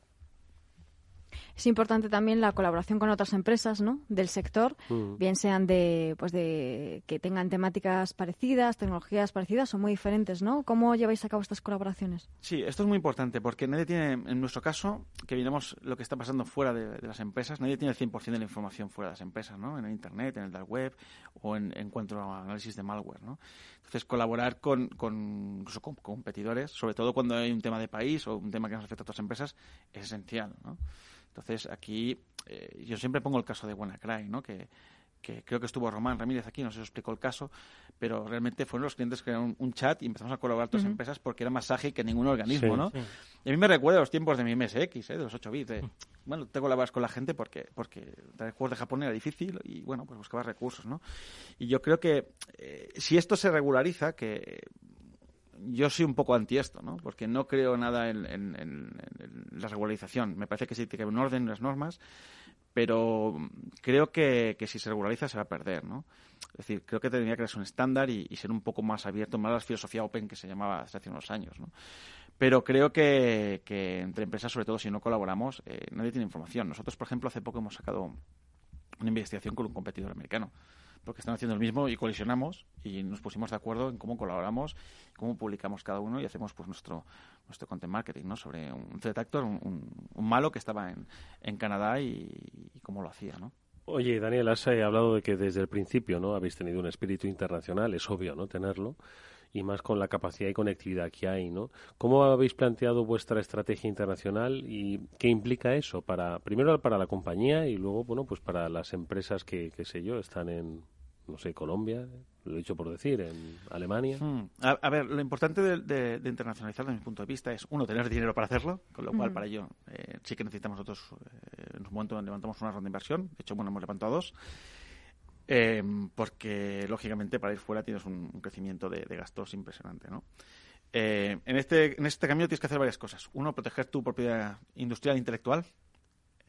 S3: Es importante también la colaboración con otras empresas ¿no? del sector, mm. bien sean de, pues de que tengan temáticas parecidas, tecnologías parecidas o muy diferentes. ¿no? ¿Cómo lleváis a cabo estas colaboraciones?
S8: Sí, esto es muy importante porque nadie tiene, en nuestro caso, que miramos lo que está pasando fuera de, las empresas, nadie tiene el 100% de la información fuera de las empresas, ¿no? en el Internet, en el dark web o en, cuanto a análisis de malware. ¿no? Entonces, colaborar con, con, incluso con competidores, sobre todo cuando hay un tema de país o un tema que nos afecta a otras empresas, es esencial. ¿no? Entonces, aquí eh, yo siempre pongo el caso de WannaCry, ¿no? Que, que creo que estuvo Román Ramírez aquí, no sé si os explicó el caso, pero realmente fueron los clientes que crearon un chat y empezamos a colaborar todas las empresas porque era más ágil que ningún organismo, ¿no? Y a mí me recuerda los tiempos de mi MSX, ¿eh? de los 8 bits. bueno, te colaboras con la gente porque, porque traer juegos de Japón era difícil y, bueno, pues buscabas recursos, ¿no? Y yo creo que eh, si esto se regulariza, que yo soy un poco anti esto, ¿no? Porque no creo nada en, la regularización. Me parece que sí tiene que un orden en las normas, pero creo que, si se regulariza se va a perder, ¿no? Es decir, creo que tendría que ser un estándar y, ser un poco más abierto, más la filosofía open que se llamaba hace unos años, ¿no? Pero creo que, entre empresas, sobre todo si no colaboramos, eh, nadie tiene información. Nosotros, por ejemplo, hace poco hemos sacado una investigación con un competidor americano porque están haciendo el mismo y colisionamos y nos pusimos de acuerdo en cómo colaboramos, cómo publicamos cada uno y hacemos pues nuestro nuestro content marketing, ¿no? Sobre un threat actor, un, malo que estaba en, en Canadá y, cómo lo hacía, ¿no?
S1: Oye, Daniel, has eh, hablado de que desde el principio, ¿no? Habéis tenido un espíritu internacional, es obvio, ¿no? Tenerlo y más con la capacidad y conectividad que hay, ¿no? ¿Cómo habéis planteado vuestra estrategia internacional y qué implica eso para primero para la compañía y luego, bueno, pues para las empresas que, qué sé yo, están en no sé, Colombia, lo he dicho por decir, en Alemania.
S8: Hmm. A, ver, lo importante de, internacionalizar desde mi punto de vista es, uno, tener dinero para hacerlo, con lo cual para ello eh, sí que necesitamos nosotros, eh, en un momento levantamos una ronda de inversión, de hecho, bueno, hemos levantado dos, eh, porque lógicamente para ir fuera tienes un, crecimiento de, gastos impresionante, ¿no? Eh, en, este, en este cambio tienes que hacer varias cosas. Uno, proteger tu propiedad industrial e intelectual.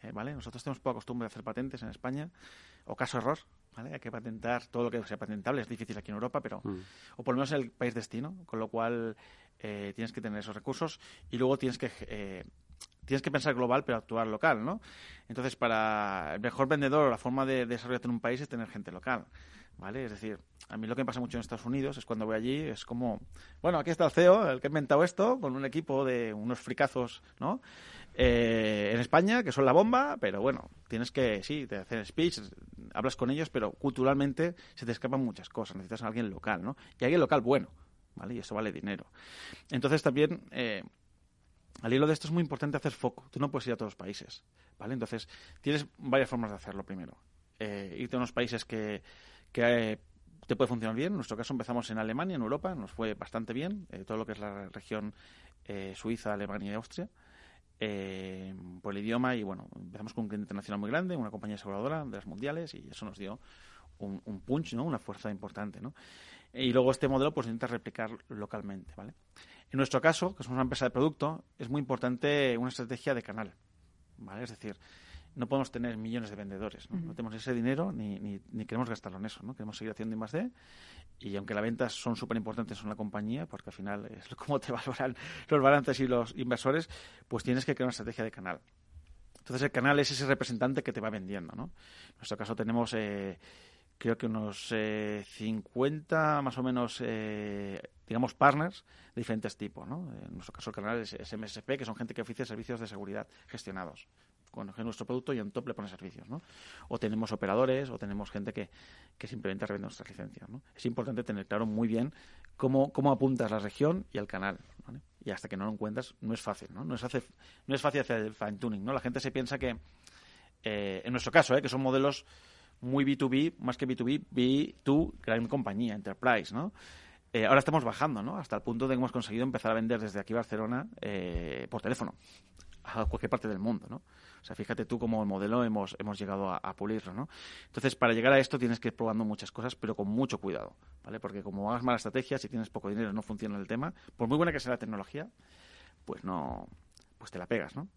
S8: Eh, ¿vale? Nosotros tenemos poca costumbre de hacer patentes en España, o caso error. ¿Vale? Hay que patentar todo lo que sea patentable. Es difícil aquí en Europa, pero. Mm. O por lo menos en el país destino, con lo cual tienes que tener esos recursos y luego tienes que tienes que pensar global pero actuar local, ¿no? Entonces, para el mejor vendedor, la forma de desarrollarte en un país es tener gente local, ¿vale? Es decir, a mí lo que me pasa mucho en Estados Unidos es cuando voy allí, es como, bueno, aquí está el CEO, el que ha inventado esto, con un equipo de unos fricazos, ¿no? Eh, en España, que son la bomba, pero bueno, tienes que, sí, te hacen speech, hablas con ellos, pero culturalmente se te escapan muchas cosas, necesitas a alguien local, ¿no? Y alguien local bueno, ¿vale? Y eso vale dinero. Entonces también... Eh, al hilo de esto es muy importante hacer foco. Tú no puedes ir a todos los países, ¿vale? Entonces, tienes varias formas de hacerlo primero. Eh, irte a unos países que, eh, te puede funcionar bien. En nuestro caso empezamos en Alemania, en Europa, nos fue bastante bien. Eh, todo lo que es la región Suiza, Alemania y Austria. Por el idioma y bueno, empezamos con un cliente internacional muy grande, una compañía aseguradora de las mundiales y eso nos dio un, un punch, ¿no? Una fuerza importante, ¿no? Y luego este modelo pues intenta replicar localmente, ¿vale? En nuestro caso, que somos una empresa de producto, es muy importante una estrategia de canal. ¿vale? Es decir, no podemos tener millones de vendedores, ¿no? tenemos ese dinero ni, ni, queremos gastarlo en eso, ¿no? Queremos seguir haciendo más D y aunque las ventas son súper importantes en la compañía, porque al final es como te valoran los balances y los inversores, pues tienes que crear una estrategia de canal. Entonces el canal es ese representante que te va vendiendo, ¿no? En nuestro caso tenemos... Eh, creo que unos 50 eh, más o menos, eh, digamos, partners de diferentes tipos. ¿no? En nuestro caso, el canal es, MSP, que son gente que oficia servicios de seguridad gestionados. Con nuestro producto y en top le pone servicios. ¿no? O tenemos operadores o tenemos gente que, que simplemente revende nuestras licencias. ¿no? Es importante tener claro muy bien cómo, cómo apuntas la región y el canal. Y hasta que no lo encuentras, no es fácil. No, no, es, no es fácil hacer el fine-tuning. ¿no? La gente se piensa que, eh, en nuestro caso, que son modelos muy B2B, más que B2B, B2, gran compañía, enterprise, ¿no? Eh, ahora estamos bajando, ¿no? Hasta el punto de que hemos conseguido empezar a vender desde aquí Barcelona eh, por teléfono a cualquier parte del mundo, ¿no? O sea, fíjate tú cómo el modelo hemos, hemos llegado a, pulirlo, ¿no? Entonces, para llegar a esto tienes que ir probando muchas cosas, pero con mucho cuidado, ¿vale? Porque como hagas mala estrategia, si tienes poco dinero no funciona el tema, por muy buena que sea la tecnología, pues no, pues te la pegas, ¿no?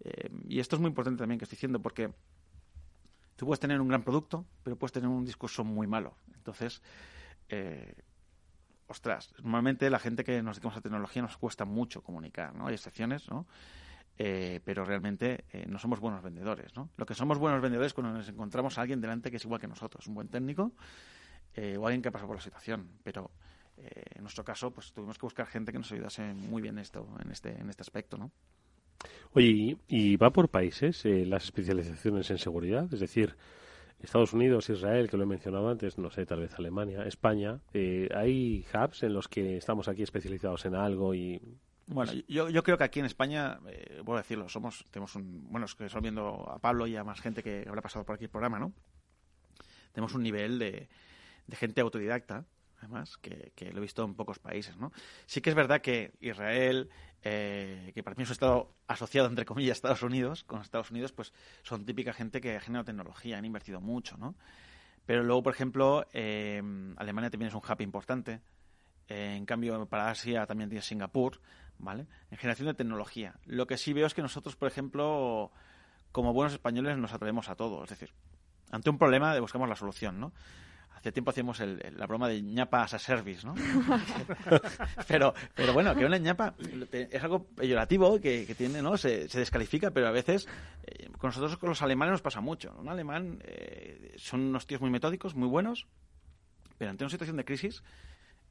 S8: Eh, y esto es muy importante también que estoy diciendo, porque Tú puedes tener un gran producto, pero puedes tener un discurso muy malo. Entonces, eh, ostras, normalmente la gente que nos dedicamos a tecnología nos cuesta mucho comunicar, ¿no? Hay excepciones, ¿no? Eh, pero realmente eh, no somos buenos vendedores, ¿no? Lo que somos buenos vendedores es cuando nos encontramos a alguien delante que es igual que nosotros, un buen técnico o alguien que ha pasado por la situación. Pero en nuestro caso, pues tuvimos que buscar gente que nos ayudase muy bien esto, en este, en este aspecto, ¿no?
S1: Oye, ¿y va por países eh, las especializaciones en seguridad? Es decir, Estados Unidos, Israel, que lo he mencionado antes, no sé, tal vez Alemania, España. Eh, ¿Hay hubs en los que estamos aquí especializados en algo y
S8: bueno, yo, yo creo que aquí en España, eh, voy a decirlo, somos, tenemos un, bueno, es que estoy viendo a Pablo y a más gente que habrá pasado por aquí el programa, ¿no? Tenemos un nivel de, de gente autodidacta además, que, lo he visto en pocos países, ¿no? Sí que es verdad que Israel, eh, que para mí es un estado asociado, entre comillas, a Estados Unidos, con Estados Unidos, pues son típica gente que ha generado tecnología, han invertido mucho, ¿no? Pero luego, por ejemplo, eh, Alemania también es un hub importante. Eh, en cambio, para Asia también tiene Singapur, ¿vale? En generación de tecnología. Lo que sí veo es que nosotros, por ejemplo, como buenos españoles, nos atrevemos a todo. Es decir, ante un problema buscamos la solución, ¿no? Hace tiempo hacíamos la broma de ñapa as a service, ¿no? pero, pero bueno, que una ñapa es algo peyorativo que, tiene, ¿no? Se, descalifica, pero a veces eh, con nosotros, con los alemanes, nos pasa mucho. Un alemán eh, son unos tíos muy metódicos, muy buenos, pero ante una situación de crisis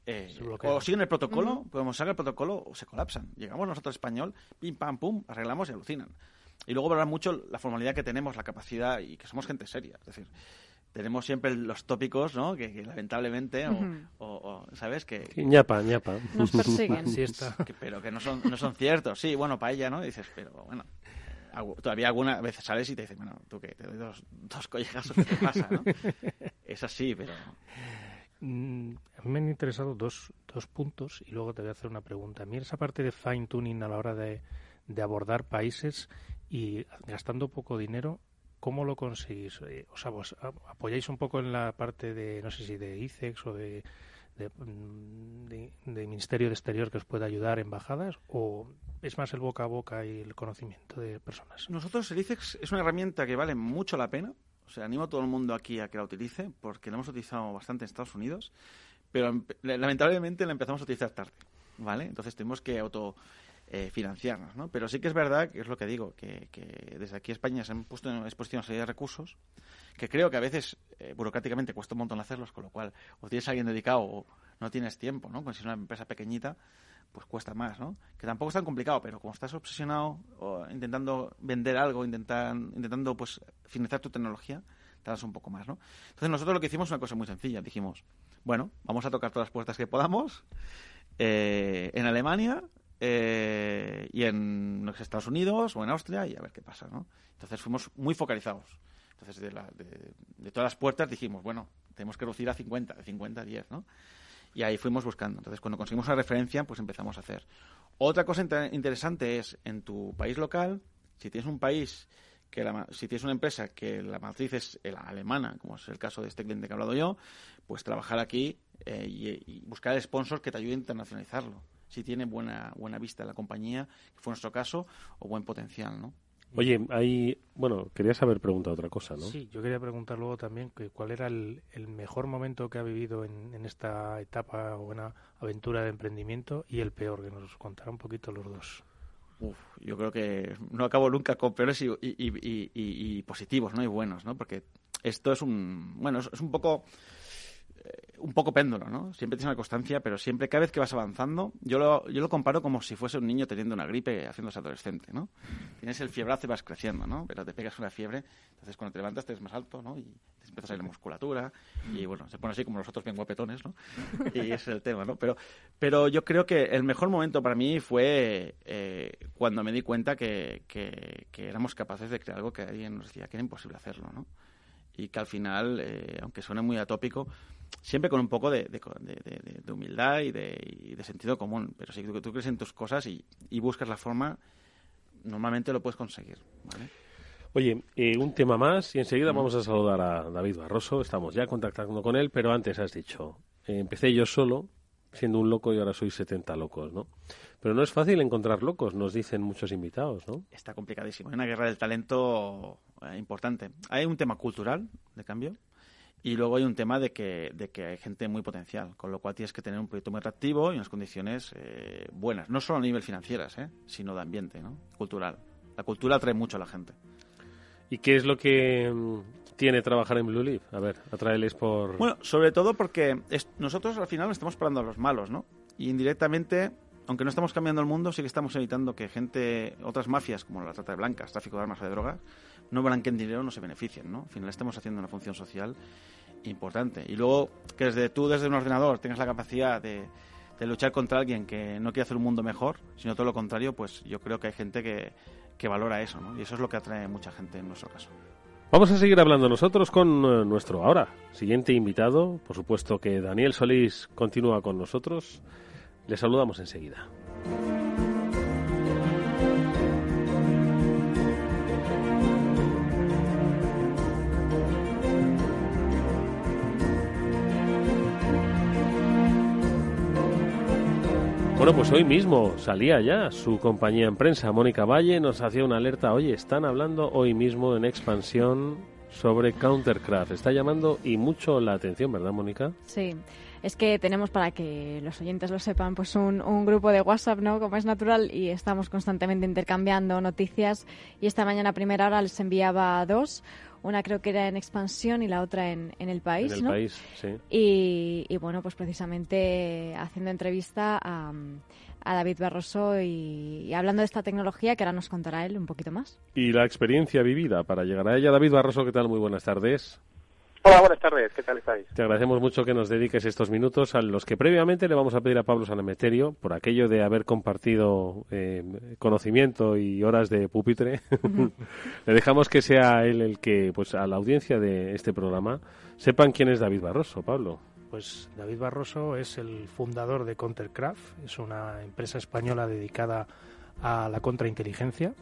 S8: eh, o siguen el protocolo, podemos sacar el protocolo o se colapsan. Llegamos nosotros español, pim, pam, pum, arreglamos y alucinan. Y luego valoran mucho la formalidad que tenemos, la capacidad y que somos gente seria. Es decir, tenemos siempre los tópicos, ¿no? Que, lamentablemente, o, ¿sabes? Que,
S1: ñapa, ñapa.
S3: Nos persiguen.
S8: pero que no son, no son ciertos. Sí, bueno, para ella, ¿no? dices, pero bueno, todavía alguna vez sales y te dicen, bueno, tú que te doy dos, dos collejazos, ¿qué te pasa, no? Es así, pero...
S2: Mm, a mí me han interesado dos, dos puntos y luego te voy a hacer una pregunta. A mí esa parte de fine tuning a la hora de, de abordar países y gastando poco dinero, ¿cómo lo conseguís? Eh, o sea, ¿vos apoyáis un poco en la parte de, no sé si de ICEX o mm, de, Ministerio de Exterior que os pueda ayudar, embajadas, o es más el boca a boca y el conocimiento de personas?
S8: Nosotros, el ICEX es una herramienta que vale mucho la pena o sea, animo a todo el mundo aquí a que la utilice, porque la hemos utilizado bastante en Estados Unidos, pero lamentablemente la empezamos a utilizar tarde, ¿vale? Entonces tenemos que auto eh, financiarnos, ¿no? Pero sí que es verdad, que es lo que digo, que, desde aquí España se han puesto en exposición una serie de recursos que creo que a veces eh, burocráticamente cuesta un montón hacerlos, con lo cual o tienes a alguien dedicado o no tienes tiempo, ¿no? Cuando es una empresa pequeñita, pues cuesta más, ¿no? Que tampoco es tan complicado, pero como estás obsesionado o intentando vender algo, intentan, intentando pues financiar tu tecnología, tardas un poco más, ¿no? Entonces nosotros lo que hicimos es una cosa muy sencilla. Dijimos, bueno, vamos a tocar todas las puertas que podamos eh, en Alemania eh, y en Estados Unidos o en Austria y a ver qué pasa, ¿no? Entonces fuimos muy focalizados. Entonces de, de, todas las puertas dijimos, bueno, tenemos que reducir a 50, de 50 a 10, ¿no? Y ahí fuimos buscando. Entonces, cuando conseguimos una referencia, pues empezamos a hacer. Otra cosa interesante es, en tu país local, si tienes un país que si tienes una empresa que la matriz es la alemana, como es el caso de este cliente que he hablado yo, pues trabajar aquí eh, y, buscar sponsors que te ayuden a internacionalizarlo. Si tiene buena, buena vista la compañía, que fue nuestro caso, o buen potencial, ¿no?
S1: Oye, ahí, bueno, querías haber preguntado otra cosa, ¿no?
S2: Sí, yo quería preguntar luego también que cuál era el, mejor momento que ha vivido en, esta etapa o buena aventura de emprendimiento y el peor, que nos contara un poquito los dos.
S8: Uf, yo creo que no acabo nunca con peores y, y, positivos, ¿no? Y buenos, ¿no? Porque esto es un, bueno, es un poco un poco péndulo, ¿no? Siempre tienes una constancia, pero siempre, cada vez que vas avanzando, yo lo, yo lo comparo como si fuese un niño teniendo una gripe haciéndose adolescente, ¿no? Tienes el fiebrazo y vas creciendo, ¿no? Pero te pegas una fiebre, entonces cuando te levantas te ves más alto, ¿no? Y te empiezas a ir la musculatura y, bueno, se pone así como nosotros bien guapetones, ¿no? Y ese es el tema, ¿no? Pero, pero yo creo que el mejor momento para mí fue eh, cuando me di cuenta que, que, que éramos capaces de crear algo que alguien nos decía que era imposible hacerlo, ¿no? Y que al final, eh, aunque suene muy atópico, siempre con un poco de, de, humildad y de, sentido común. Pero si tú, tú, crees en tus cosas y, buscas la forma, normalmente lo puedes conseguir.
S1: Oye, eh, un tema más y enseguida vamos a saludar a David Barroso. Estamos ya contactando con él, pero antes has dicho, eh, empecé yo solo, siendo un loco y ahora soy 70 locos, ¿no? Pero no es fácil encontrar locos, nos dicen muchos invitados, ¿no?
S8: Está complicadísimo. Hay una guerra del talento eh, importante. Hay un tema cultural, de cambio, y luego hay un tema de que, de que hay gente muy potencial, con lo cual tienes que tener un proyecto muy atractivo y unas condiciones eh, buenas, no solo a nivel financieras, ¿eh? sino de ambiente, ¿no? cultural. La cultura atrae mucho a la gente.
S1: ¿Y qué es lo que mm, tiene trabajar en Blue Leaf? A ver, atraeles por...
S8: Bueno, sobre todo porque nosotros al final estamos parando a los malos, ¿no? Y indirectamente, aunque no estamos cambiando el mundo, sí que estamos evitando que gente, otras mafias como la trata de blancas, tráfico de armas o de drogas, no blanqueen dinero, no se beneficien, ¿no? Al final estamos haciendo una función social importante. Y luego, que desde tú, desde un ordenador, tengas la capacidad de, luchar contra alguien que no quiere hacer un mundo mejor, sino todo lo contrario, pues yo creo que hay gente que, valora eso, ¿no? Y eso es lo que atrae mucha gente en nuestro caso.
S1: Vamos a seguir hablando nosotros con eh, nuestro ahora siguiente invitado. Por supuesto que Daniel Solís continúa con nosotros. Le saludamos enseguida. Bueno, pues hoy mismo salía ya su compañía en prensa. Mónica Valle nos hacía una alerta. Oye, están hablando hoy mismo en expansión sobre Countercraft. Está llamando y mucho la atención, ¿verdad, Mónica?
S3: Sí. Es que tenemos, para que los oyentes lo sepan, pues un, un, grupo de WhatsApp, ¿no? Como es natural, y estamos constantemente intercambiando noticias. Y esta mañana a primera hora les enviaba dos. Una creo que era en expansión y la otra en, en el país.
S1: En el
S3: ¿no?
S1: país, sí.
S3: Y, y, bueno, pues precisamente haciendo entrevista a, a David Barroso y, y, hablando de esta tecnología que ahora nos contará él un poquito más.
S1: Y la experiencia vivida para llegar a ella. David Barroso, ¿qué tal? Muy buenas tardes.
S9: Hola, buenas tardes. ¿Qué tal estáis?
S1: Te agradecemos mucho que nos dediques estos minutos a los que previamente le vamos a pedir a Pablo Sanemeterio por aquello de haber compartido eh, conocimiento y horas de pupitre. le dejamos que sea él el que, pues a la audiencia de este programa, sepan quién es David Barroso, Pablo.
S2: Pues David Barroso es el fundador de Countercraft, es una empresa española dedicada a la contrainteligencia.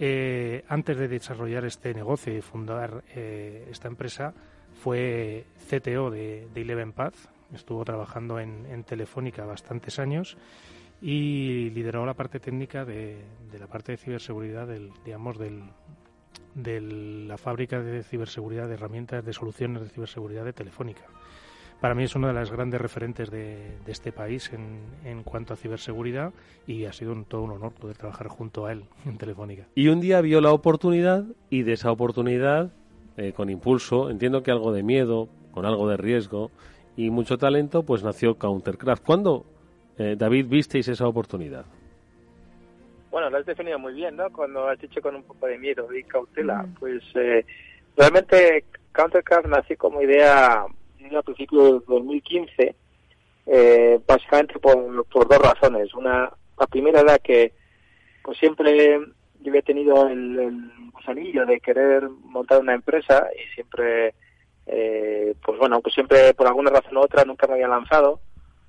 S2: Eh, antes de desarrollar este negocio y fundar eh, esta empresa, fue CTO de, de Eleven Path, estuvo trabajando en, Telefónica bastantes años y lideró la parte técnica de, la parte de ciberseguridad del, digamos, de la fábrica de ciberseguridad de herramientas de soluciones de ciberseguridad de Telefónica. Para mí es uno de las grandes referentes de, de este país en, en, cuanto a ciberseguridad y ha sido un, todo un honor poder trabajar junto a él en Telefónica.
S1: Y un día vio la oportunidad y de esa oportunidad eh, con impulso, entiendo que algo de miedo, con algo de riesgo y mucho talento, pues nació Countercraft. ¿Cuándo, eh, David, visteis esa oportunidad?
S9: Bueno, lo has definido muy bien, ¿no? Cuando has dicho con un poco de miedo y cautela, mm. pues eh, realmente Countercraft nació como idea a principios de 2015, eh, básicamente por, por dos razones. Una, la primera era que pues siempre yo había tenido el, el gusanillo de querer montar una empresa y siempre, eh, pues bueno, pues siempre por alguna razón u otra nunca me había lanzado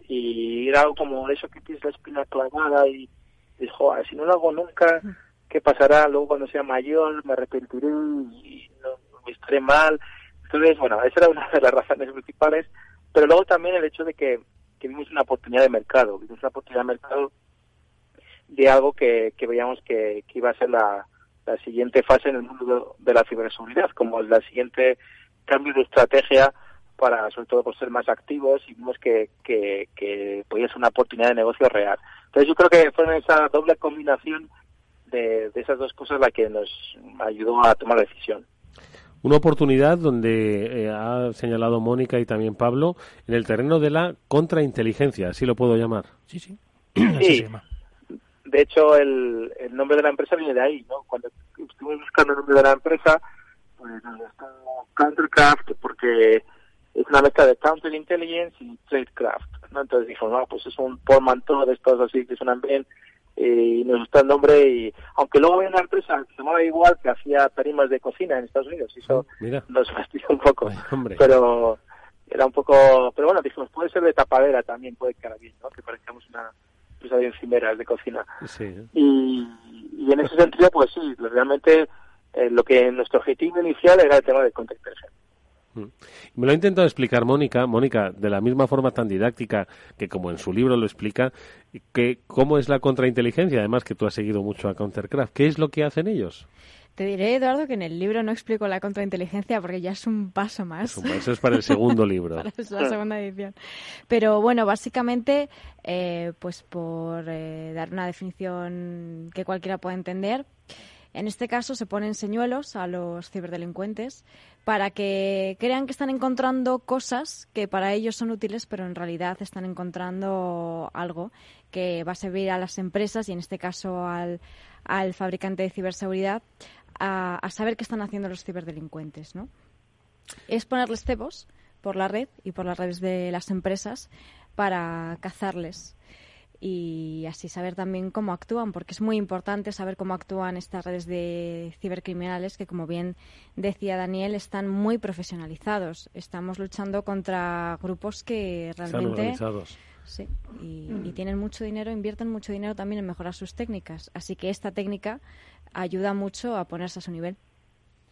S9: y era algo como eso que tienes la espina clavada y dijo, si no lo hago nunca, ¿qué pasará? Luego cuando sea mayor me arrepentiré y no, me estaré mal. Entonces, bueno, esa era una de las razones principales, pero luego también el hecho de que, que vimos una oportunidad de mercado, vimos una oportunidad de mercado de algo que, que veíamos que, que, iba a ser la, la, siguiente fase en el mundo de, la ciberseguridad, como la siguiente cambio de estrategia para, sobre todo, por ser más activos y vimos que, que, que podía ser una oportunidad de negocio real. Entonces, yo creo que fue esa doble combinación de, de esas dos cosas la que nos ayudó a tomar la decisión.
S1: Una oportunidad donde eh, ha señalado Mónica y también Pablo en el terreno de la contrainteligencia, así lo puedo llamar.
S2: Sí, sí.
S9: sí. De hecho, el, el, nombre de la empresa viene de ahí, ¿no? Cuando estuvimos buscando el nombre de la empresa, pues nos gustó Countercraft porque es una mezcla de Counterintelligence y Tradecraft, ¿no? Entonces dijimos, no, pues es un portmanteau de estos así que suenan bien y nos gusta el nombre y aunque luego había una empresa que se llamaba igual que hacía tarimas de cocina en Estados Unidos y eso
S1: Mira.
S9: nos fastidió un poco
S1: Ay,
S9: pero era un poco pero bueno dijimos puede ser de tapadera también puede quedar bien ¿no? que parezcamos una empresa de encimeras de cocina
S1: sí.
S9: y, y, en ese sentido pues sí realmente eh, lo que nuestro objetivo inicial era el tema de contact
S1: me lo ha intentado explicar Mónica, Mónica, de la misma forma tan didáctica que como en su libro lo explica, que cómo es la contrainteligencia, además que tú has seguido mucho a Countercraft. ¿Qué es lo que hacen ellos?
S3: Te diré, Eduardo, que en el libro no explico la contrainteligencia porque ya es un paso más.
S1: Eso, es para el segundo libro.
S3: para la segunda edición. Pero bueno, básicamente, eh, pues por eh, dar una definición que cualquiera pueda entender, en este caso se ponen señuelos a los ciberdelincuentes para que crean que están encontrando cosas que para ellos son útiles, pero en realidad están encontrando algo que va a servir a las empresas y en este caso al, al fabricante de ciberseguridad a, a, saber qué están haciendo los ciberdelincuentes, ¿no? Es ponerles cebos por la red y por las redes de las empresas para cazarles y así saber también cómo actúan, porque es muy importante saber cómo actúan estas redes de cibercriminales que, como bien decía Daniel, están muy profesionalizados. Estamos luchando contra grupos que realmente...
S1: Están organizados.
S3: Sí, y, y, tienen mucho dinero, invierten mucho dinero también en mejorar sus técnicas. Así que esta técnica ayuda mucho a ponerse a su nivel.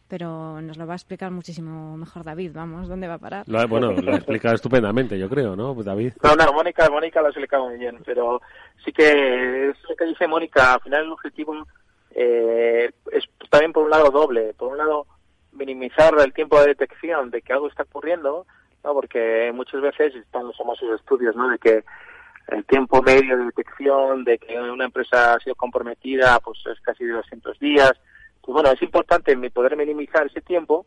S3: pero nos lo va a explicar muchísimo mejor David. Vamos, ¿dónde va a parar?
S1: bueno, lo ha explicado estupendamente, yo creo, ¿no, David?
S9: No, no, Mónica, Mónica lo ha explicado muy bien, pero sí que es lo que dice Mónica. Al final el objetivo eh, es también por un lado doble. Por un lado, minimizar el tiempo de detección de que algo está ocurriendo, ¿no? porque muchas veces están los famosos estudios ¿no? de que el tiempo medio de detección de que una empresa ha sido comprometida pues es casi de 200 días. Pues bueno, es importante poder minimizar ese tiempo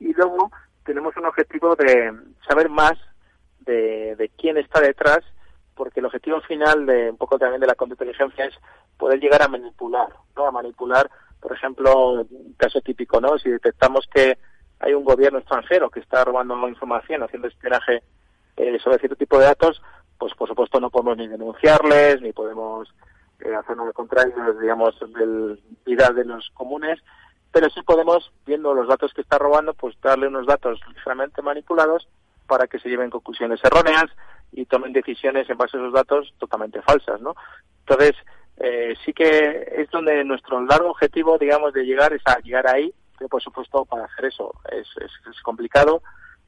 S9: y luego tenemos un objetivo de saber más de, de quién está detrás porque el objetivo final de un poco también de la contrainteligencia es poder llegar a manipular, ¿no? A manipular, por ejemplo, un caso típico, ¿no? Si detectamos que hay un gobierno extranjero que está robando información, haciendo espionaje eh, sobre cierto tipo de datos, pues por supuesto no podemos ni denunciarles, ni podemos eh, hacer nada contrario, digamos, del vida de los comunes, pero sí podemos, viendo los datos que está robando, pues darle unos datos ligeramente manipulados para que se lleven conclusiones erróneas y tomen decisiones en base a esos datos totalmente falsas, ¿no? Entonces, eh, sí que es donde nuestro largo objetivo, digamos, de llegar es a llegar ahí, por supuesto para hacer eso es, es, complicado,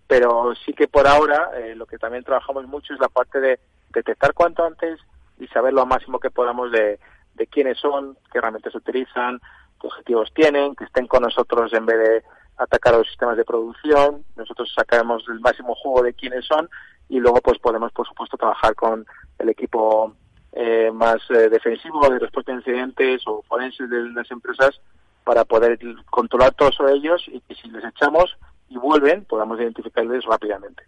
S9: pero sí que por ahora eh, lo que también trabajamos mucho es la parte de detectar cuanto antes y saber lo máximo que podamos de, de quiénes son, qué herramientas utilizan, qué objetivos tienen, que estén con nosotros en vez de atacar a los sistemas de producción, nosotros sacamos el máximo juego de quiénes son y luego pues podemos por supuesto trabajar con el equipo eh, más eh, defensivo de respuesta a incidentes o forenses de las empresas para poder controlar todos ellos y que si les echamos y vuelven podamos identificarles rápidamente.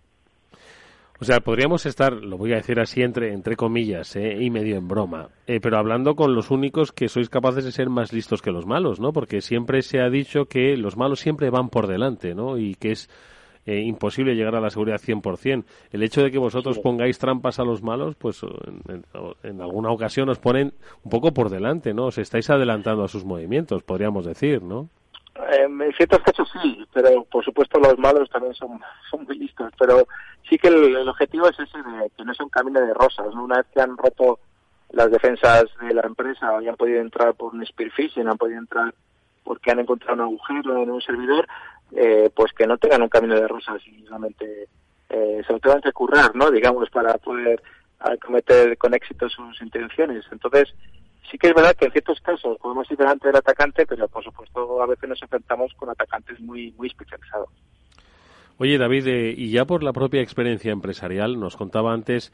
S1: O sea, podríamos estar, lo voy a decir así entre, entre comillas, eh, y medio en broma, eh, pero hablando con los únicos que sois capaces de ser más listos que los malos, ¿no? Porque siempre se ha dicho que los malos siempre van por delante, ¿no? Y que es eh, imposible llegar a la seguridad 100%. El hecho de que vosotros pongáis trampas a los malos, pues en, alguna ocasión os ponen un poco por delante, ¿no? Os estáis adelantando a sus movimientos, podríamos decir, ¿no?
S9: en ciertos casos sí, pero por supuesto los malos también son, son muy listos, pero sí que el, objetivo es ese de que no es un camino de rosas, ¿no? Una vez que han roto las defensas de la empresa y han podido entrar por un spear phishing, han podido entrar porque han encontrado un agujero en un servidor, eh, pues que no tengan un camino de rosas y realmente eh, se lo tengan que currar, ¿no? Digamos, para poder cometer con éxito sus intenciones. Entonces, sí que es verdad que en ciertos casos podemos ir delante del atacante, pero por supuesto a veces nos enfrentamos con atacantes muy, muy especializados.
S1: Oye, David, eh, y ya por la propia experiencia empresarial, nos contaba antes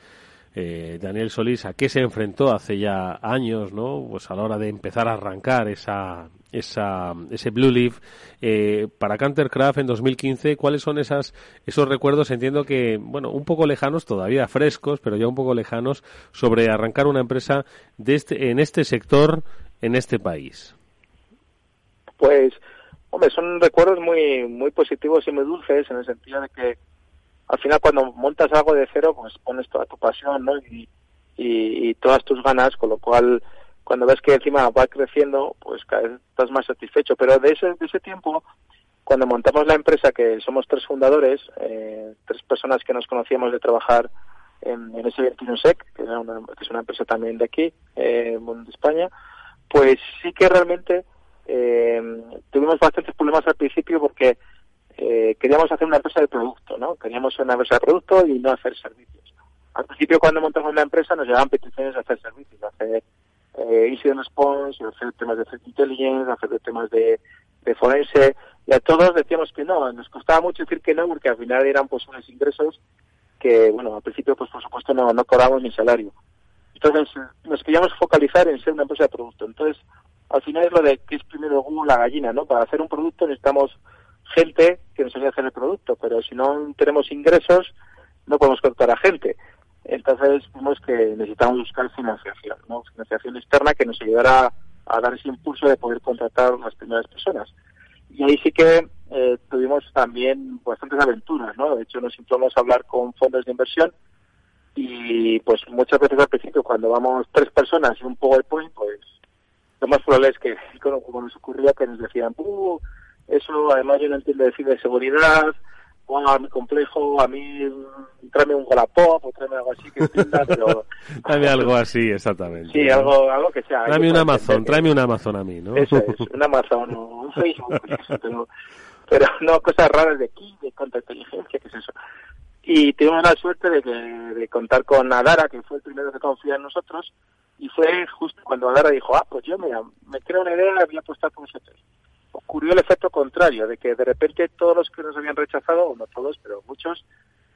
S1: eh, Daniel Solís a qué se enfrentó hace ya años, ¿no? Pues a la hora de empezar a arrancar esa, esa, ese Blue Leaf eh, para Cantercraft en 2015. ¿Cuáles son esas, esos recuerdos? Entiendo que, bueno, un poco lejanos, todavía frescos, pero ya un poco lejanos, sobre arrancar una empresa de este, en este sector, en este país.
S9: Pues, hombre, son recuerdos muy, muy positivos y muy dulces en el sentido de que al final cuando montas algo de cero, pues pones toda tu pasión, ¿no? Y, todas tus ganas, con lo cual cuando ves que encima va creciendo, pues cada vez estás más satisfecho. Pero de ese, de ese tiempo, cuando montamos la empresa, que somos tres fundadores, eh, tres personas que nos conocíamos de trabajar en, en ese Sec, que, es una, que es una empresa también de aquí, eh, de España, pues sí que realmente eh, tuvimos bastantes problemas al principio porque eh, queríamos hacer una empresa de producto, ¿no? Queríamos una empresa de producto y no hacer servicios. Al principio, cuando montamos la empresa, nos llegaban peticiones de hacer servicios, de hacer eh, incident response, hacer temas de threat intelligence, hacer temas de, forense, y a todos decíamos que no, nos costaba mucho decir que no, porque al final eran pues unos ingresos que, bueno, al principio, pues por supuesto no, no cobramos ni salario. Entonces, nos queríamos focalizar en ser una empresa de producto. Entonces, al final es lo de que es primero como la gallina, ¿no? Para hacer un producto necesitamos gente que nos ayude a hacer el producto, pero si no tenemos ingresos, no podemos contratar a gente. Entonces vimos que necesitamos buscar financiación, ¿no? financiación externa que nos ayudara a, dar ese impulso de poder contratar las primeras personas. Y ahí sí que eh, tuvimos también bastantes aventuras, ¿no? De hecho, nos intentamos hablar con fondos de inversión y pues muchas veces al principio cuando vamos tres personas y un PowerPoint, pues lo más probable es que, como, nos ocurría, que nos decían, uh, eso, además, yo no entiendo de ciberseguridad, a mi complejo, a mí tráeme un Wallapop o tráeme algo así que entienda, pero...
S1: tráeme algo así, exactamente.
S9: Sí, algo, algo que sea.
S1: Tráeme un Amazon, tráeme un Amazon a mí, ¿no?
S9: Eso es, un Amazon o un Facebook, pero pero no cosas raras de aquí, de contrainteligencia, ¿qué es eso? Y tuvimos la suerte de, que, de contar con Adara, que fue el primero que confía en nosotros, y fue justo cuando Adara dijo, ah, pues yo mira, me creo una idea, voy a apostar por vosotros. Ocurrió el efecto contrario, de que de repente todos los que nos habían rechazado, o no todos, pero muchos,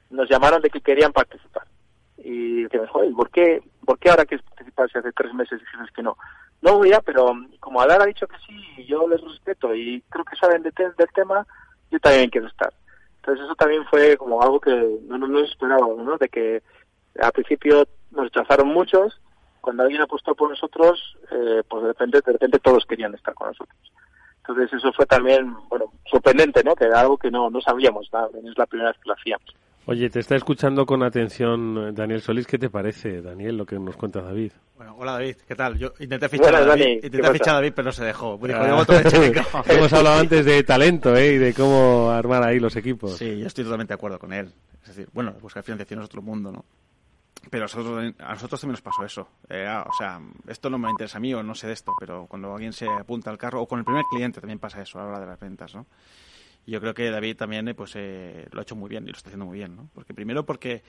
S9: nos llamaron de que querían participar. Y decíamos, joder, ¿por qué, ¿por qué ahora quieres participar si hace tres meses dijimos que no? No voy a, pero como Adara ha dicho que sí, yo les respeto y creo que saben de del tema, yo también quiero estar. Entonces eso también fue como algo que no nos esperábamos, ¿no? De que al principio nos rechazaron muchos, cuando alguien apostó por nosotros, eh, pues de repente, de repente todos querían estar con nosotros. Entonces eso fue también, bueno, sorprendente, ¿no? Que era algo que no, no sabíamos, es la primera vez que lo hacíamos.
S1: Oye, te está escuchando con atención eh, Daniel Solís. ¿Qué te parece, Daniel, lo que nos cuenta David?
S8: Bueno, hola David, ¿qué tal? Yo intenté fichar, a, David, intenté fichar a David, pero no se dejó. Ah.
S1: Hemos hablado antes de talento ¿eh? y de cómo armar ahí los equipos.
S8: Sí, yo estoy totalmente de acuerdo con él. Es decir, bueno, buscar financiación es otro mundo, ¿no? Pero a nosotros, a nosotros también nos pasó eso. Eh, ah, o sea, esto no me interesa a mí o no sé de esto, pero cuando alguien se apunta al carro, o con el primer cliente también pasa eso a la hora de las ventas, ¿no? yo creo que David también eh, pues eh, lo ha hecho muy bien y lo está haciendo muy bien, ¿no? Porque primero porque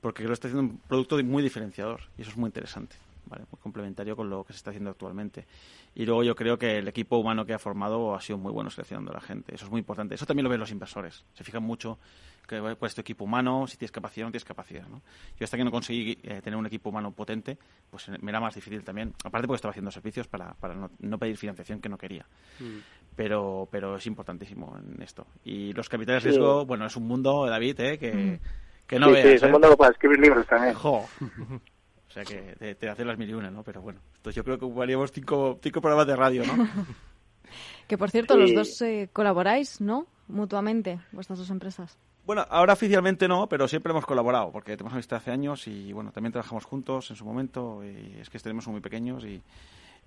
S8: porque lo está haciendo un producto muy diferenciador y eso es muy interesante, ¿vale? Muy complementario con lo que se está haciendo actualmente. Y luego yo creo que el equipo humano que ha formado ha sido muy bueno seleccionando a la gente. Eso es muy importante. Eso también lo ven los inversores. Se fijan mucho que cuál es tu equipo humano, si tienes capacidad o no tienes capacidad. ¿no? Yo hasta que no conseguí eh, tener un equipo humano potente, pues me era más difícil también. Aparte porque estaba haciendo servicios para, para no, pedir financiación que no quería. Mm. Pero, pero es importantísimo en esto. Y los capitales de riesgo, bueno, es un mundo, David, ¿eh? que, mm. que no
S9: sí,
S8: veas.
S9: Sí, es un ¿eh? mundo para escribir libros también.
S8: O sea que te, te hacen las mil y una, ¿no? Pero bueno, entonces yo creo que ocuparíamos cinco, cinco programas de radio, ¿no?
S3: que por cierto, los dos eh, colaboráis, ¿no? Mutuamente, vuestras dos empresas.
S8: Bueno, ahora oficialmente no, pero siempre hemos colaborado, porque tenemos amistad hace años y bueno, también trabajamos juntos en su momento y es que tenemos muy pequeños y,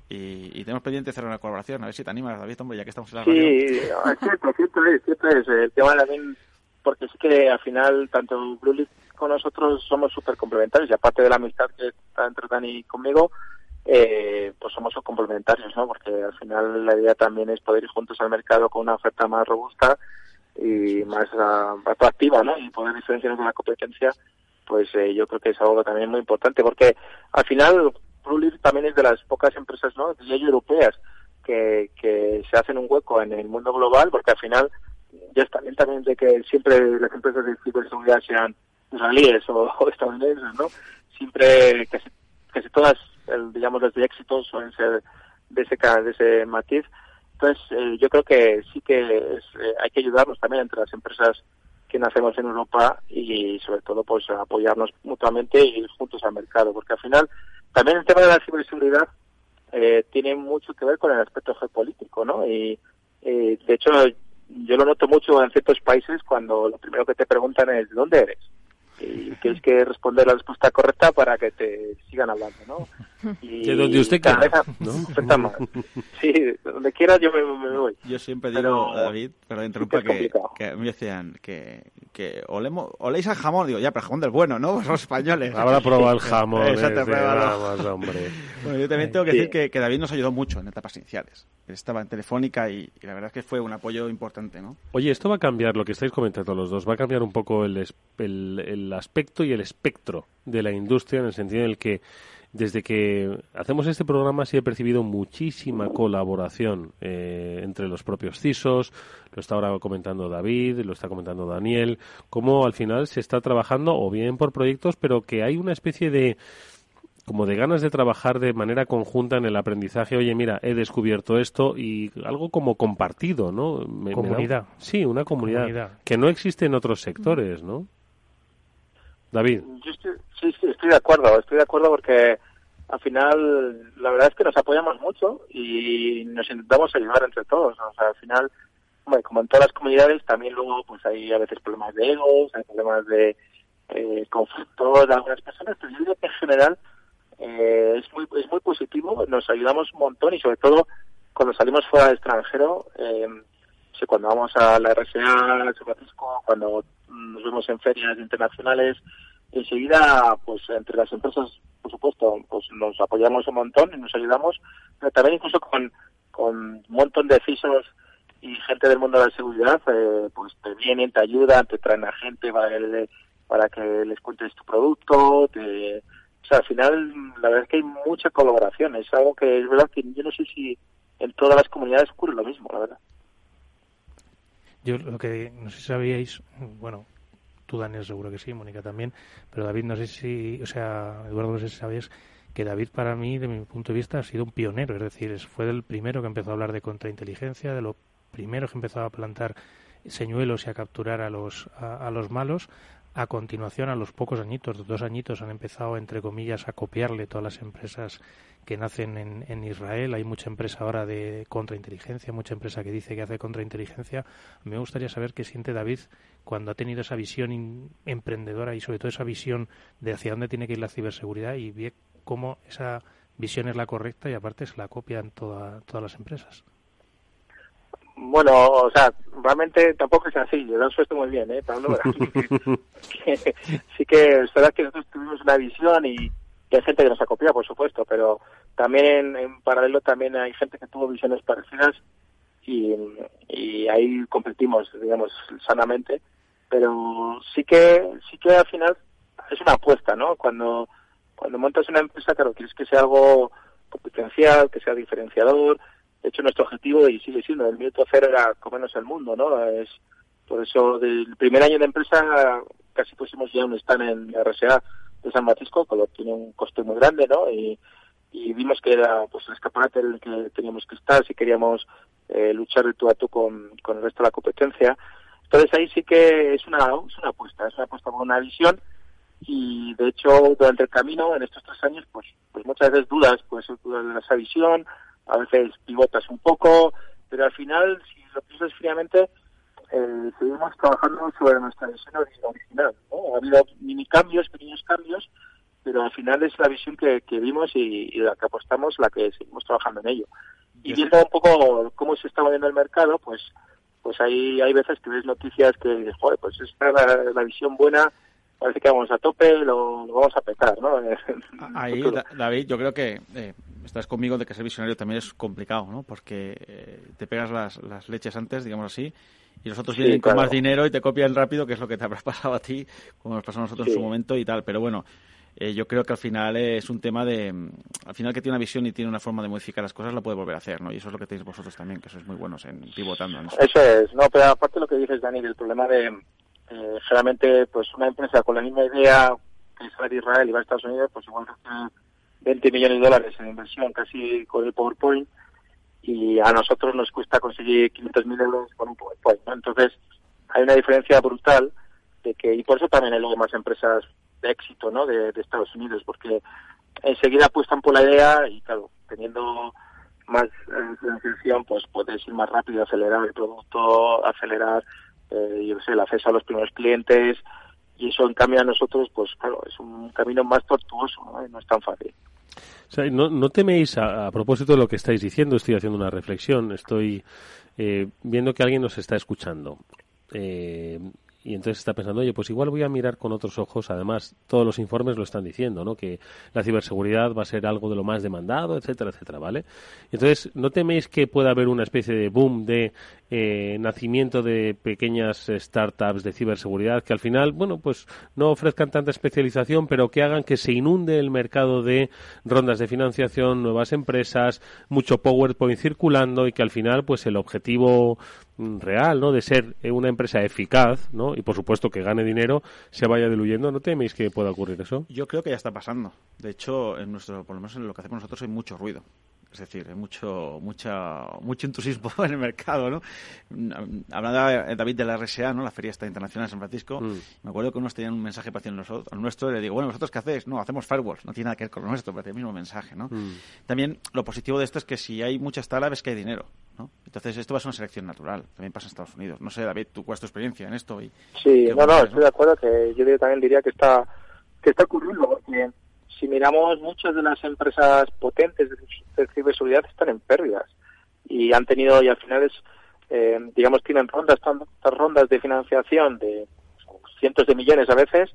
S8: y, tenemos pendiente hacer una colaboración. A ver si te animas, David, hombre, ya que estamos en la radio.
S9: Sí, cierto, cierto es, cierto es. El tema también, porque es que al final tanto Blue con nosotros somos súper complementarios y aparte de la amistad que está entre Dani y conmigo, eh, pues somos complementarios, ¿no? Porque al final la idea también es poder ir juntos al mercado con una oferta más robusta y más uh, atractiva, ¿no? Y poder diferenciarnos de la competencia, pues eh, yo creo que es algo también muy importante, porque al final Prulif también es de las pocas empresas, ¿no? europeas que, que se hacen un hueco en el mundo global, porque al final ya está bien también de que siempre las empresas de ciberseguridad sean israelíes o, estadounidenses, ¿no? Siempre, casi, casi todas, el, digamos, los de éxito suelen ser de ese, de ese matiz, entonces, eh, yo creo que sí que eh, hay que ayudarnos también entre las empresas que nacemos en Europa y sobre todo pues apoyarnos mutuamente y ir juntos al mercado, porque al final también el tema de la ciberseguridad eh, tiene mucho que ver con el aspecto geopolítico, ¿no? Y de hecho yo lo noto mucho en ciertos países cuando lo primero que te preguntan es ¿de dónde eres? Y tienes que responder la respuesta correcta para que te sigan hablando, ¿no?
S1: Y de donde usted quiera, ¿no?
S9: Sí, donde quiera yo me, voy.
S8: Yo siempre digo, David, pero interrumpa, que, que, me decían que, que olemos, oléis al jamón, digo, ya, pero jamón del bueno, ¿no? Somos españoles.
S1: Habrá probado el jamón. Exacto, vamos, hombre.
S8: Bueno, yo también tengo que decir que, que, David nos ayudó mucho en etapas iniciales. Él estaba en Telefónica y, la verdad es que fue un apoyo importante, ¿no?
S1: Oye, esto va a cambiar, lo que estáis comentando los dos, va a cambiar un poco el, el, el aspecto y el espectro de la industria en el sentido en el que desde que hacemos este programa sí he percibido muchísima colaboración eh, entre los propios CISOs, lo está ahora comentando David, lo está comentando Daniel, cómo al final se está trabajando o bien por proyectos, pero que hay una especie de como de ganas de trabajar de manera conjunta en el aprendizaje. Oye, mira, he descubierto esto y algo como compartido, ¿no?
S2: comunidad.
S1: sí, una comunidad, que no existe en otros sectores, ¿no? David.
S9: Yo estoy, sí, sí, estoy de acuerdo, estoy de acuerdo porque al final la verdad es que nos apoyamos mucho y nos intentamos ayudar entre todos. O sea, al final, como en todas las comunidades, también luego pues hay a veces problemas de egos, hay problemas de eh, conflictos de algunas personas, pero yo diría que en general eh, es muy es muy positivo, nos ayudamos un montón y sobre todo cuando salimos fuera del extranjero, eh, cuando vamos a la RSA, San Francisco, cuando nos vemos en ferias internacionales, enseguida, pues entre las empresas, por supuesto, pues nos apoyamos un montón y nos ayudamos, pero también incluso con, con un montón de CISOs y gente del mundo de la seguridad eh, pues te vienen, te ayudan, te traen a gente para, que, para que les cuentes tu producto, te, o sea, al final la verdad es que hay mucha colaboración, es algo que es verdad que yo no sé si en todas las comunidades ocurre lo mismo, la verdad.
S2: Yo lo que no sé si sabíais, bueno, tú Daniel seguro que sí, Mónica también, pero David no sé si, o sea, Eduardo no sé si sabías que David para mí, de mi punto de vista, ha sido un pionero, es decir, fue el primero que empezó a hablar de contrainteligencia, de lo primero que empezó a plantar señuelos y a capturar a los, a, los malos. A continuación, a los pocos añitos, dos añitos, han empezado, entre comillas, a copiarle todas las empresas que nacen en, en, Israel. Hay mucha empresa ahora de contrainteligencia, mucha empresa que dice que hace contrainteligencia. Me gustaría saber qué siente David cuando ha tenido esa visión emprendedora y sobre todo esa visión de hacia dónde tiene que ir la ciberseguridad y cómo esa visión es la correcta y aparte se la copian toda, todas las empresas.
S9: Bueno, o sea, realmente tampoco es así, yo lo suelto muy bien, ¿eh, Pablo? sí que es verdad que nosotros tuvimos una visión y, hay gente que nos ha copiado, por supuesto, pero también en, paralelo también hay gente que tuvo visiones parecidas y, y ahí competimos, digamos, sanamente, pero sí que, sí que al final es una apuesta, ¿no? Cuando, cuando montas una empresa, claro, quieres que sea algo competencial, que sea diferenciador, de hecho, nuestro objetivo, y sigue siendo, el minuto cero era comernos el mundo, ¿no? Es Por eso, del primer año de empresa, casi pusimos ya un stand en RSA de San Francisco, que tiene un coste muy grande, ¿no? Y, vimos que era pues el escaparate en el que teníamos que estar si queríamos eh, luchar de tú a tú con, con el resto de la competencia. Entonces ahí sí que es una, es una apuesta, es una apuesta con una visión y de hecho durante el camino en estos tres años pues pues muchas veces dudas pues dudas de esa visión a veces pivotas un poco, pero al final, si lo piensas fríamente, eh, seguimos trabajando sobre nuestra visión original. ¿no? Ha habido mini cambios, pequeños cambios, pero al final es la visión que, vimos y, la que apostamos la que seguimos trabajando en ello. Y viendo un poco cómo se está moviendo el mercado, pues pues hay, hay veces que ves noticias que joder, pues esta es la, visión buena, parece que vamos a tope, lo, lo vamos a petar, ¿no?
S8: Ahí, David, yo creo que eh, estás conmigo de que ser visionario también es complicado, ¿no? Porque eh, te pegas las, las, leches antes, digamos así, y los otros vienen con más dinero y te copian rápido, que es lo que te habrá pasado a ti, como nos pasó a nosotros en su momento y tal. Pero bueno, eh, yo creo que al final es un tema de... Al final que tiene una visión y tiene una forma de modificar las cosas, la puede volver a hacer, ¿no? Y eso es lo que tenéis vosotros también, que sois muy buenos en pivotando.
S9: eso. es, no, pero aparte de lo que dices, Dani, el problema de... Eh, generalmente, pues una empresa con la misma idea que sale de Israel y va a Estados Unidos, pues igual que 20 millones de dólares en inversión casi con el PowerPoint y a nosotros nos cuesta conseguir 500.000 euros con un PowerPoint. Entonces, hay una diferencia brutal de que, y por eso también hay luego más empresas de éxito ¿no? de, Estados Unidos, porque enseguida apuestan por la idea y, claro, teniendo más eh, financiación, pues puedes ir más rápido, acelerar el producto, acelerar eh, yo sé, el acceso a los primeros clientes, y eso en cambio a nosotros, pues claro, es un camino más tortuoso, no, es tan fácil.
S1: no, no teméis, a, propósito de lo que estáis diciendo, estoy haciendo una reflexión, estoy eh, viendo que alguien nos está escuchando. Eh, y entonces está pensando, oye, pues igual voy a mirar con otros ojos, además todos los informes lo están diciendo, ¿no? Que la ciberseguridad va a ser algo de lo más demandado, etcétera, etcétera, ¿vale? Entonces, ¿no teméis que pueda haber una especie de boom de eh, nacimiento de pequeñas startups de ciberseguridad que al final, bueno, pues no ofrezcan tanta especialización, pero que hagan que se inunde el mercado de rondas de financiación, nuevas empresas, mucho PowerPoint circulando y que al final, pues el objetivo real, ¿no? De ser una empresa eficaz, ¿no? Y por supuesto que gane dinero, se vaya diluyendo. ¿No teméis que pueda ocurrir eso?
S8: Yo creo que ya está pasando. De hecho, en nuestro, por lo menos en lo que hacemos nosotros hay mucho ruido. Es decir, hay mucho, mucha, mucho entusiasmo en el mercado, ¿no? Hablaba David de la RSA, ¿no? La Feria esta Internacional de San Francisco. Mm. Me acuerdo que unos tenían un mensaje parecido al nuestro y le digo, bueno, ¿vosotros qué hacéis? No, hacemos firewalls. No tiene nada que ver con lo nuestro, parece el mismo mensaje, ¿no? Mm. También lo positivo de esto es que si hay muchas talas es que hay dinero, ¿no? Entonces esto va a ser una selección natural. También pasa en Estados Unidos. No sé, David, ¿tú cuál es tu experiencia en esto? Y,
S9: sí, no, no, estoy de acuerdo que yo también diría que está, que está ocurriendo porque si miramos muchas de las empresas potentes de, ciberseguridad están en pérdidas y han tenido y al final es eh, digamos tienen rondas estas rondas de financiación de cientos de millones a veces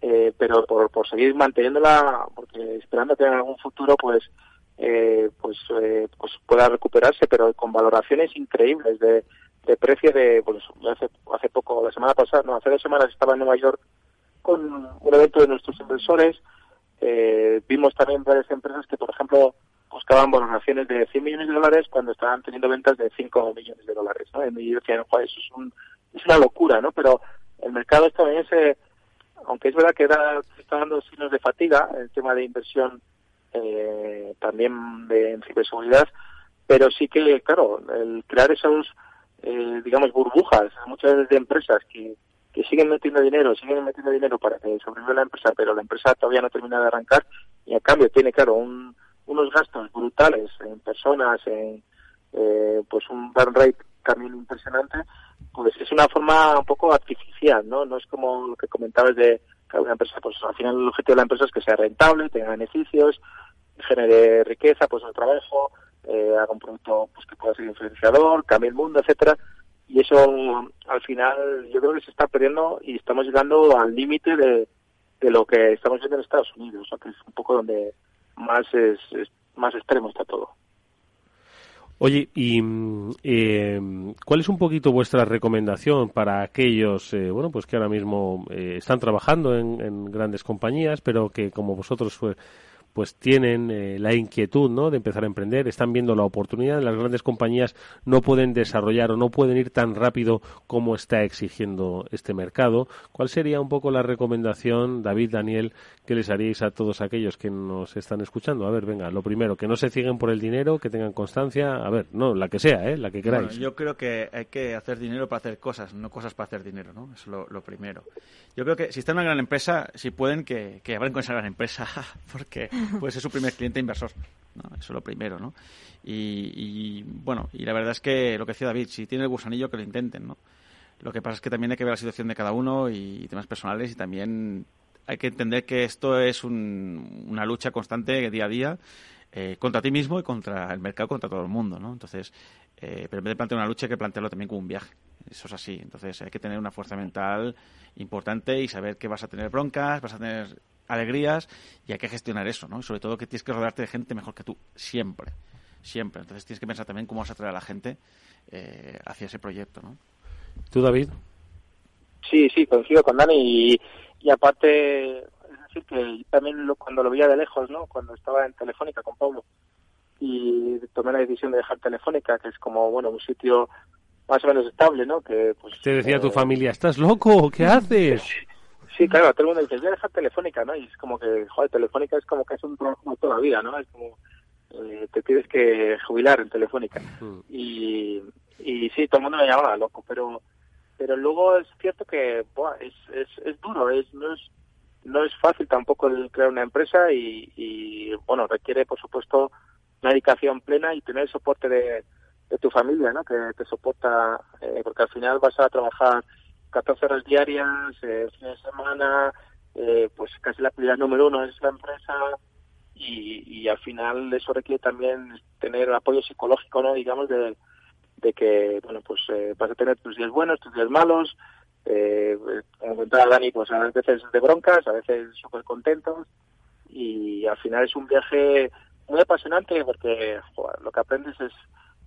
S9: eh, pero por, por seguir manteniéndola porque esperando en algún futuro pues eh, pues, eh, pues pueda recuperarse, pero con valoraciones increíbles de, de precio de, pues hace, hace poco, la semana pasada, no, hace dos semanas estaba en Nueva York con un evento de nuestros inversores, eh, vimos también varias empresas que, por ejemplo, buscaban valoraciones de 100 millones de dólares cuando estaban teniendo ventas de 5 millones de dólares, ¿no? Y yo decía, eso es, un, es una locura, ¿no? Pero el mercado estadounidense, aunque es verdad que era, está dando signos de fatiga, el tema de inversión eh, también de, en ciberseguridad, pero sí que, claro, el crear esos, eh, digamos, burbujas, muchas de empresas que, que siguen metiendo dinero, siguen metiendo dinero para que sobreviva la empresa, pero la empresa todavía no termina de arrancar y a cambio tiene, claro, un, unos gastos brutales en personas, en eh, pues un burn rate también impresionante, pues es una forma un poco artificial, ¿no? No es como lo que comentabas de que una empresa, pues al final el objetivo de la empresa es que sea rentable, tenga beneficios, genere riqueza, pues el trabajo, eh, haga un producto pues que pueda ser influenciador, cambie el mundo, etcétera. Y eso al final yo creo que se está perdiendo y estamos llegando al límite de, de lo que estamos viendo en Estados Unidos, que es un poco donde más es, más extremo está todo.
S1: Oye, ¿y eh, cuál es un poquito vuestra recomendación para aquellos, eh, bueno, pues que ahora mismo eh, están trabajando en, en, grandes compañías, pero que como vosotros pues, tienen eh, la inquietud ¿no? de empezar a emprender, están viendo la oportunidad, las grandes compañías no pueden desarrollar o no pueden ir tan rápido como está exigiendo este mercado. ¿Cuál sería un poco la recomendación, David, Daniel, que les haríais a todos aquellos que nos están escuchando? A ver, venga, lo primero, que no se ciguen por el dinero, que tengan constancia, a ver, no, la que sea, ¿eh? la que queráis.
S8: yo creo que hay que hacer dinero para hacer cosas, no cosas para hacer dinero, ¿no? Es lo, lo primero. Yo creo que si están en una gran empresa, si pueden, que, que abran con esa gran empresa, porque pues es su primer cliente inversor. ¿no? Eso es lo primero, ¿no? Y, bueno, y la verdad es que lo que decía David, si tiene el gusanillo, que lo intenten, ¿no? Lo que pasa es que también hay que ver la situación de cada uno y, temas personales y también hay que entender que esto es una lucha constante día a día eh, contra ti mismo y contra el mercado, contra todo el mundo, ¿no? Entonces, eh, pero en vez de plantear una lucha hay que plantearlo también como un viaje. Eso es así. Entonces hay que tener una fuerza mental importante y saber que vas a tener broncas, vas a tener alegrías y hay que gestionar eso, ¿no? sobre todo que tienes que rodearte de gente mejor que tú, siempre, siempre. Entonces tienes que pensar también cómo vas a traer a la gente eh, hacia ese proyecto, ¿no?
S1: ¿Tú, David?
S9: Sí, sí, coincido con Dani y, y aparte, es decir, que también lo, cuando lo veía de lejos, ¿no? Cuando estaba en Telefónica con Pablo y tomé la decisión de dejar Telefónica, que es como, bueno, un sitio más o menos estable, ¿no? Que, pues,
S1: Te decía tu eh, familia, ¿estás loco? ¿Qué haces?
S9: Sí, claro, todo el mundo dice, voy a dejar Telefónica, ¿no? Y es como que, joder, Telefónica es como que es un trabajo toda la vida, ¿no? Es como, eh, te tienes que jubilar en Telefónica. Mm. Y, y sí, todo el mundo me llamaba loco, pero pero luego es cierto que buah, es, es, es duro, es, no es no es fácil tampoco el crear una empresa y, y bueno, requiere, por supuesto, una dedicación plena y tener el soporte de, de tu familia, ¿no? Que te soporta, eh, porque al final vas a trabajar 14 horas diarias, eh, fin de semana, eh, pues casi la prioridad número uno es la empresa y, y al final eso requiere también tener apoyo psicológico, ¿no? Digamos, de, que, bueno, pues eh, vas a tener tus días buenos, tus días malos, eh, como comentaba Dani, pues a veces de broncas, a veces súper contentos y al final es un viaje muy apasionante porque lo que aprendes es,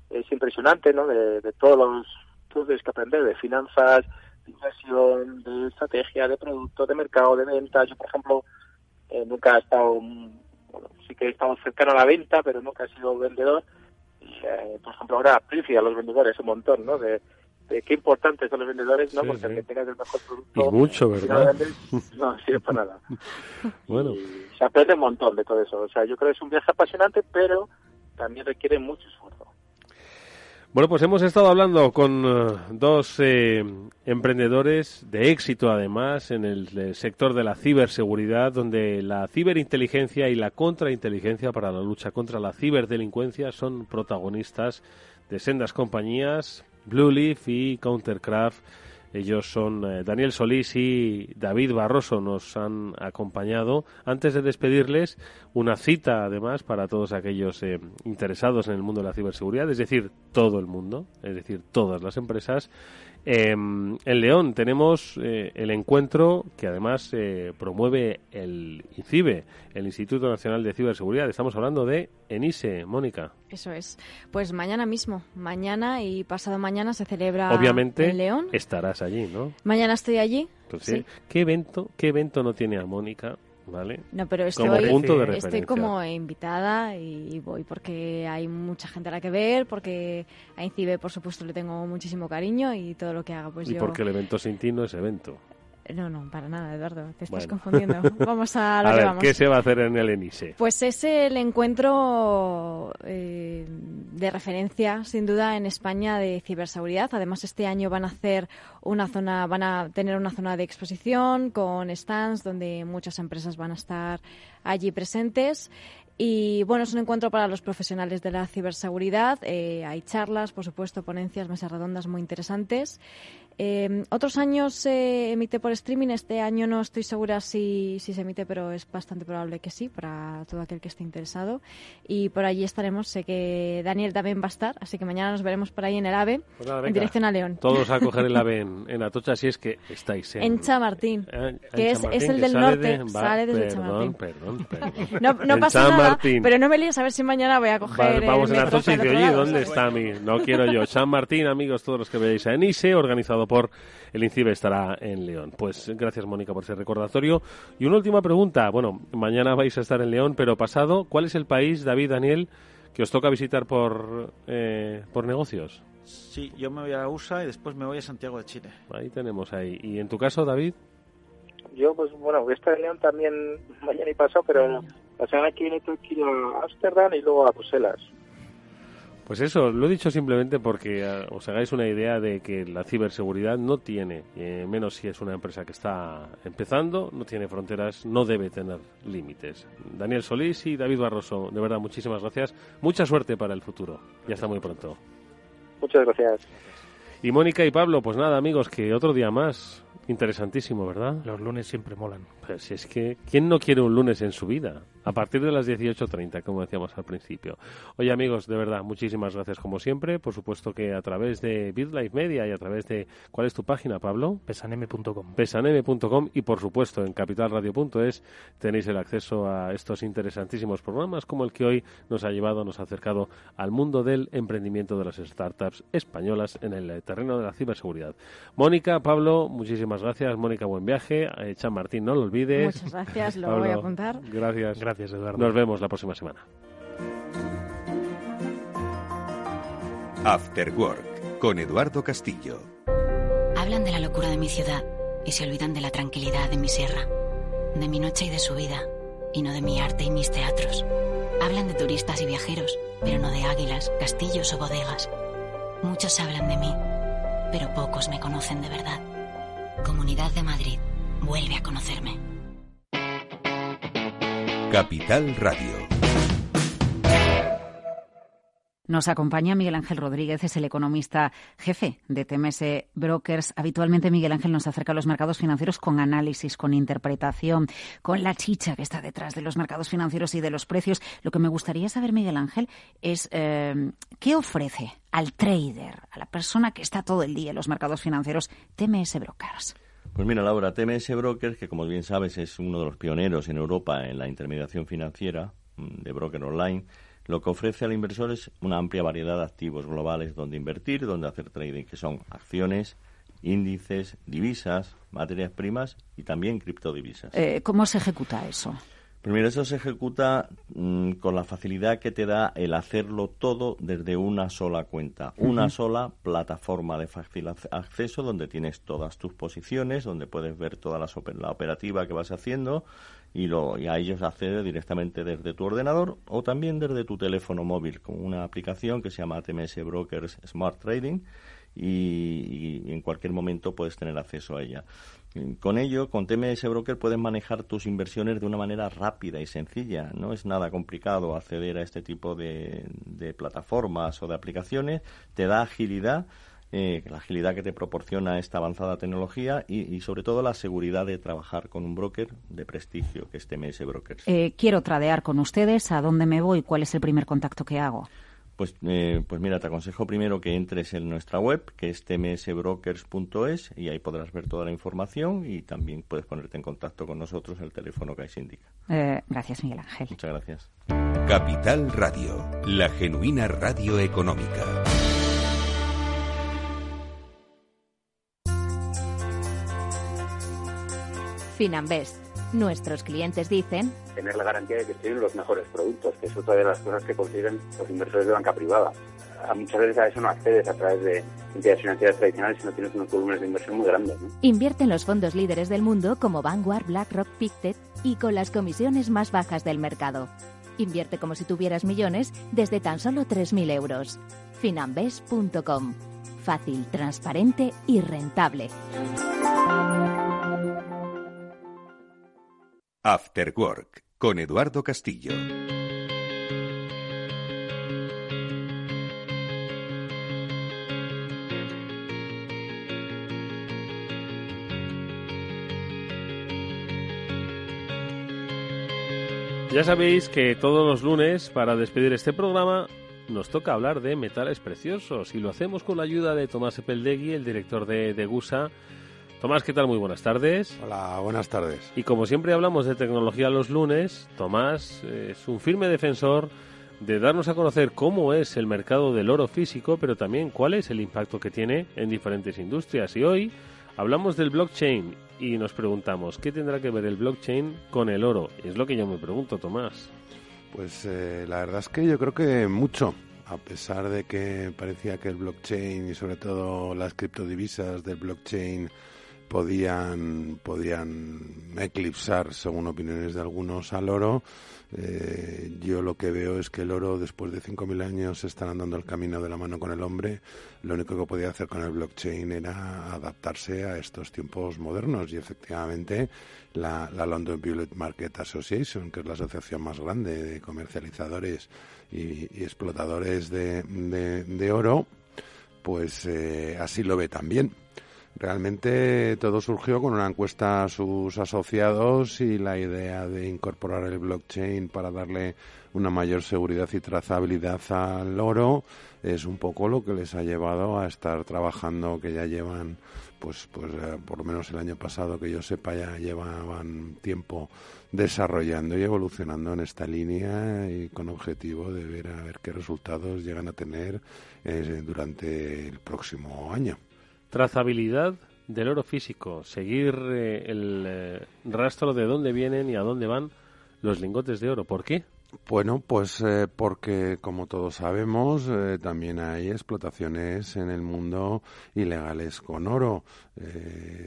S9: es impresionante, ¿no? De, de todos los tú tienes que aprender de finanzas, de inversión, de estrategia, de producto, de mercado, de venta. Yo, por ejemplo, eh, nunca he estado, bueno, sí que he estado cercano a la venta, pero nunca he sido vendedor. Eh, por ejemplo, ahora aprecio a los vendedores un montón, ¿no? De, de qué importantes son los vendedores, ¿no? Porque que tengas el mejor producto.
S1: Y mucho, ¿verdad?
S9: No, sirve para nada. bueno. se aprende un montón de todo eso. O sea, yo creo que es un viaje apasionante, pero también requiere mucho esfuerzo.
S1: Bueno, pues hemos estado hablando con uh, dos eh, emprendedores de éxito, además, en el, el, sector de la ciberseguridad, donde la ciberinteligencia y la contrainteligencia para la lucha contra la ciberdelincuencia son protagonistas de sendas compañías, Blue Leaf y Countercraft ellos son eh, Daniel Solís y David Barroso, nos han acompañado. Antes de despedirles, una cita además para todos aquellos eh, interesados en el mundo de la ciberseguridad, es decir, todo el mundo, es decir, todas las empresas. Em, en León tenemos eh, el encuentro que además promueve el INCIBE, el Instituto Nacional de Ciberseguridad. Estamos hablando de ENISE, Mónica.
S3: Eso es. Pues mañana mismo, mañana y pasado mañana se celebra
S1: Obviamente
S3: en León.
S1: estarás allí, ¿no?
S3: Mañana estoy allí.
S1: Pues sí. ¿Qué evento, qué evento no tiene a Mónica? ¿Vale?
S3: No, pero estoy,
S1: como punto de
S3: estoy
S1: referencia.
S3: como invitada y voy porque hay mucha gente a la que ver, porque a Incibe, por supuesto, le tengo muchísimo cariño y todo lo que haga, pues
S1: y
S3: yo...
S1: porque el evento sin ti no es evento.
S3: No, no, para nada, Eduardo, te estás
S1: Bueno.
S3: confundiendo. Vamos a lo
S1: a
S3: que
S1: ver,
S3: vamos.
S1: ¿qué se va a hacer en el ENISE?
S3: Pues es el encuentro eh, de referencia, sin duda, en España de ciberseguridad. Además, este año van a hacer una zona, van a tener una zona de exposición con stands donde muchas empresas van a estar allí presentes. Y bueno, es un encuentro para los profesionales de la ciberseguridad. Eh, hay charlas, por supuesto, ponencias, mesas redondas muy interesantes. Eh, otros años se emite por streaming. Este año no estoy segura si, si se emite, pero es bastante probable que sí, para todo aquel que esté interesado. Y por allí estaremos. Sé que Daniel también va a estar, así que mañana nos veremos por ahí en el AVE,
S1: Pues nada,
S3: en
S1: venga.
S3: dirección a León.
S1: Todos a coger el ave en, en Atocha si es que estáis en...
S3: En Chamartín,
S1: Eh,
S3: que
S1: en
S3: es,
S1: Chamartín,
S3: es el
S1: que
S3: del
S1: sale
S3: norte,
S1: de-
S3: sale desde
S1: perdón,
S3: Chamartín.
S1: Perdón, perdón.
S3: No, no
S1: En
S3: pasa
S1: San
S3: nada, pero no me líes a ver si mañana voy a coger
S1: vamos
S3: el
S1: en Atocha y
S3: otro
S1: oye,
S3: lado".
S1: ¿dónde está mi...? No quiero yo. San Martín, amigos, todos los que veáis a Enise, organizado por el INCIBE, estará en León. Pues gracias, Mónica, por ese recordatorio. Y una última pregunta. Bueno, mañana vais a estar en León, pero pasado, ¿cuál es el país, David, Daniel, que os toca visitar por, eh, por negocios?
S8: Sí, yo me voy a USA y después me voy a Santiago de Chile.
S1: Ahí tenemos ahí. ¿Y en tu caso, David?
S9: Yo, pues bueno, voy a estar en León también mañana y pasado, pero la semana que viene tengo que ir a Ámsterdam y luego a Bruselas.
S1: Pues eso, lo he dicho simplemente porque eh, os hagáis una idea de que la ciberseguridad no tiene, eh, menos si es una empresa que está empezando, no tiene fronteras, no debe tener límites. Daniel Solís y David Barroso, de verdad, muchísimas gracias. Mucha suerte para el futuro. Ya está muy pronto.
S9: Muchas gracias.
S1: Y Mónica y Pablo, pues nada, amigos, que otro día más. Interesantísimo, ¿verdad?
S2: Los lunes siempre molan.
S1: Si es que, ¿quién no quiere un lunes en su vida? A partir de las 18.30, como decíamos al principio. Oye, amigos, de verdad, muchísimas gracias como siempre. Por supuesto que a través de BitLife Media y a través de... ¿Cuál es tu página, Pablo?
S2: Pesaneme.com.
S1: pesaneme.com y por supuesto en capitalradio.es tenéis el acceso a estos interesantísimos programas como el que hoy nos ha llevado, nos ha acercado al mundo del emprendimiento de las startups españolas en el terreno de la ciberseguridad. Mónica, Pablo, muchísimas gracias. Mónica, buen viaje. Eh, Chan Martín, no lo olvides.
S3: Muchas gracias, lo
S1: Pablo,
S3: voy a apuntar.
S1: Gracias.
S2: Gracias, Eduardo.
S1: Nos vemos la próxima semana.
S4: After Work con Eduardo Castillo.
S10: Hablan de la locura de mi ciudad y se olvidan de la tranquilidad de mi sierra, de mi noche y de su vida, y no de mi arte y mis teatros. Hablan de turistas y viajeros, pero no de águilas, castillos o bodegas. Muchos hablan de mí, pero pocos me conocen de verdad. Comunidad de Madrid, vuelve a conocerme.
S4: Capital Radio.
S11: Nos acompaña Miguel Ángel Rodríguez, es el economista jefe de TMS Brokers. Habitualmente Miguel Ángel nos acerca a los mercados financieros con análisis, con interpretación, con la chicha que está detrás de los mercados financieros y de los precios. Lo que me gustaría saber, Miguel Ángel, es eh, qué ofrece al trader, a la persona que está todo el día en los mercados financieros, TMS Brokers.
S12: Pues mira, Laura, TMS Brokers, que como bien sabes es uno de los pioneros en Europa en la intermediación financiera mm, de broker online, lo que ofrece al inversor es una amplia variedad de activos globales donde invertir, donde hacer trading, que son acciones, índices, divisas, materias primas y también criptodivisas.
S11: Eh, ¿Cómo se ejecuta eso?
S12: Mira, eso se ejecuta mm, con la facilidad que te da el hacerlo todo desde una sola cuenta, una sola plataforma de fácil ac- acceso donde tienes todas tus posiciones, donde puedes ver toda la operativa que vas haciendo y, lo, y a ellos acceder directamente desde tu ordenador o también desde tu teléfono móvil con una aplicación que se llama TMS Brokers Smart Trading y, y en cualquier momento puedes tener acceso a ella. Con ello, con TMS Broker puedes manejar tus inversiones de una manera rápida y sencilla. No es nada complicado acceder a este tipo de, de plataformas o de aplicaciones. Te da agilidad, eh, la agilidad que te proporciona esta avanzada tecnología y, sobre todo la seguridad de trabajar con un broker de prestigio, que es TMS Brokers.
S11: Eh, quiero tradear con ustedes, ¿a dónde me voy? ¿Cuál es el primer contacto que hago?
S12: Pues, eh, pues mira, te aconsejo primero que entres en nuestra web, que es tmsbrokers.es, y ahí podrás ver toda la información y también puedes ponerte en contacto con nosotros el teléfono que ahí se indica.
S11: Eh, gracias, Miguel Ángel.
S12: Muchas gracias.
S4: Capital Radio, la genuina radio económica.
S13: Finambest. Nuestros clientes dicen
S14: tener la garantía de que tienen los mejores productos, que es otra de las cosas que consiguen los inversores de banca privada. A muchas veces a eso no accedes a través de entidades financieras tradicionales si no tienes unos volúmenes de inversión muy grandes.
S13: Invierte en los fondos líderes del mundo como Vanguard, BlackRock, Pictet y con las comisiones más bajas del mercado. Invierte como si tuvieras millones desde tan solo 3.000 euros. Finambes.com. Fácil, transparente y rentable.
S4: After Work con Eduardo Castillo.
S1: Ya sabéis que todos los lunes, para despedir este programa, nos toca hablar de metales preciosos y lo hacemos con la ayuda de Tomás Epeldegui, el director de, de GUSA. Tomás, ¿qué tal? Muy buenas tardes.
S15: Hola, buenas tardes.
S1: Y como siempre hablamos de tecnología los lunes, Tomás es un firme defensor de darnos a conocer cómo es el mercado del oro físico, pero también cuál es el impacto que tiene en diferentes industrias. Y hoy hablamos del blockchain y nos preguntamos, ¿qué tendrá que ver el blockchain con el oro? Es lo que yo me pregunto, Tomás.
S15: Pues eh, la verdad es que yo creo que mucho. A pesar de que parecía que el blockchain y sobre todo las criptodivisas del blockchain podían, podían eclipsar, según opiniones de algunos, al oro. Eh, yo lo que veo es que el oro, después de 5.000 años, está andando el camino de la mano con el hombre. Lo único que podía hacer con el blockchain era adaptarse a estos tiempos modernos. Y efectivamente, la, la London Bullet Market Association, que es la asociación más grande de comercializadores y, explotadores de, de, de, oro, pues eh, así lo ve también. Realmente todo surgió con una encuesta a sus asociados y la idea de incorporar el blockchain para darle una mayor seguridad y trazabilidad al oro es un poco lo que les ha llevado a estar trabajando que ya llevan pues pues eh, por lo menos el año pasado que yo sepa ya llevaban tiempo desarrollando y evolucionando en esta línea y con objetivo de ver a ver qué resultados llegan a tener eh, durante el próximo año.
S1: Trazabilidad del oro físico, seguir eh, el eh, rastro de dónde vienen y a dónde van los lingotes de oro. ¿Por qué?
S15: Bueno, pues eh, porque, como todos sabemos, también hay explotaciones en el mundo ilegales con oro.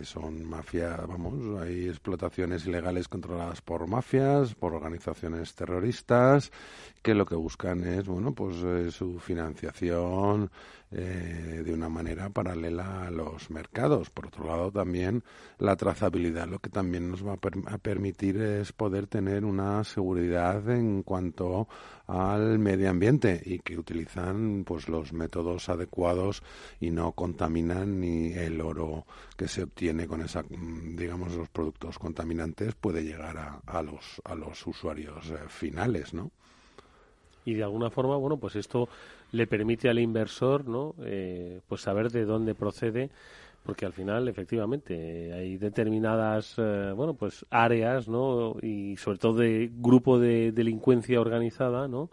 S15: Son mafias, vamos, hay explotaciones ilegales controladas por mafias, por organizaciones terroristas, que lo que buscan es, bueno, pues su financiación de una manera paralela a los mercados. Por otro lado, también la trazabilidad, lo que también nos va a, a permitir es poder tener una seguridad en cuanto al medio ambiente y que utilizan pues los métodos adecuados y no contaminan ni el oro que se obtiene con esa digamos los productos contaminantes puede llegar a, a los a los usuarios eh, finales no
S1: y de alguna forma bueno pues esto le permite al inversor no eh, pues saber de dónde procede porque al final efectivamente hay determinadas eh, bueno pues áreas no y sobre todo de grupo de delincuencia organizada no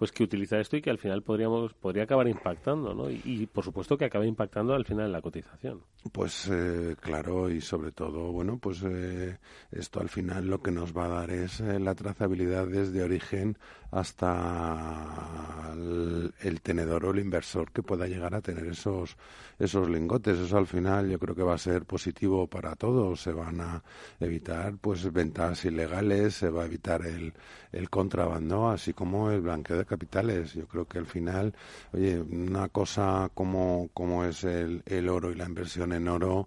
S1: pues que utiliza esto y que al final podríamos podría acabar impactando no y, y por supuesto que acabe impactando al final en la cotización.
S15: Pues eh, claro y sobre todo bueno pues eh, esto al final lo que nos va a dar es eh, la trazabilidad desde origen hasta el, el, tenedor o el inversor que pueda llegar a tener esos esos lingotes. Eso al final yo creo que va a ser positivo para todos. Se van a evitar pues ventas ilegales se va a evitar el, el contrabando así como el blanqueo de capitales. Yo creo que al final oye una cosa como como es el, el oro y la inversión en oro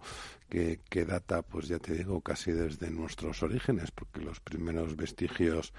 S15: que, que, data, pues ya te digo, casi desde nuestros orígenes, porque los primeros vestigios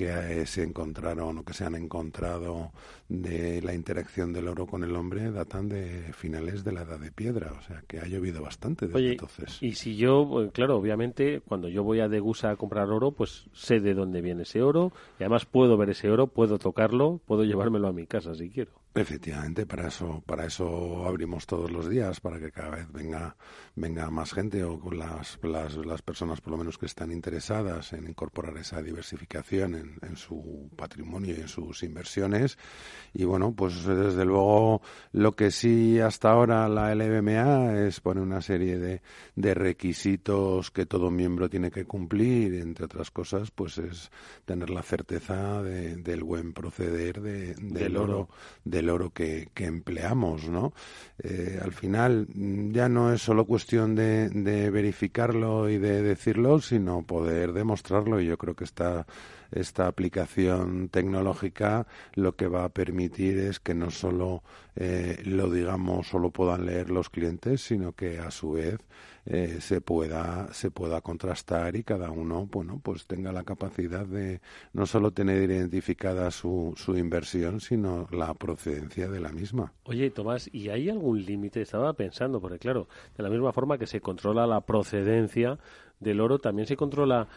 S15: que eh, se encontraron o que se han encontrado de la interacción del oro con el hombre datan de finales de la Edad de Piedra, o sea que ha llovido bastante desde
S1: Oye,
S15: entonces.
S1: Y si yo, claro, obviamente, cuando yo voy a Degusa a comprar oro, pues sé de dónde viene ese oro y además puedo ver ese oro, puedo tocarlo, puedo llevármelo a mi casa si quiero.
S15: Efectivamente, para eso, para eso abrimos todos los días, para que cada vez venga, venga más gente o las, las, las personas por lo menos que están interesadas en incorporar esa diversificación en, en, su patrimonio y en sus inversiones. Y bueno, pues desde luego lo que sí hasta ahora la LBMA es poner una serie de, de requisitos que todo miembro tiene que cumplir, entre otras cosas, pues es tener la certeza de, del buen proceder de, del, oro, del oro que, que empleamos, ¿no? Eh, al final ya no es solo cuestión de, de verificarlo y de decirlo, sino poder demostrarlo y yo creo que está esta aplicación tecnológica lo que va a permitir es que no solo eh, lo digamos solo puedan leer los clientes, sino que a su vez eh, se pueda se pueda contrastar y cada uno bueno pues tenga la capacidad de no solo tener identificada su, su inversión, sino la procedencia de la misma.
S1: Oye, Tomás, ¿y hay algún límite? Estaba pensando, porque claro, de la misma forma que se controla la procedencia del oro, también se controla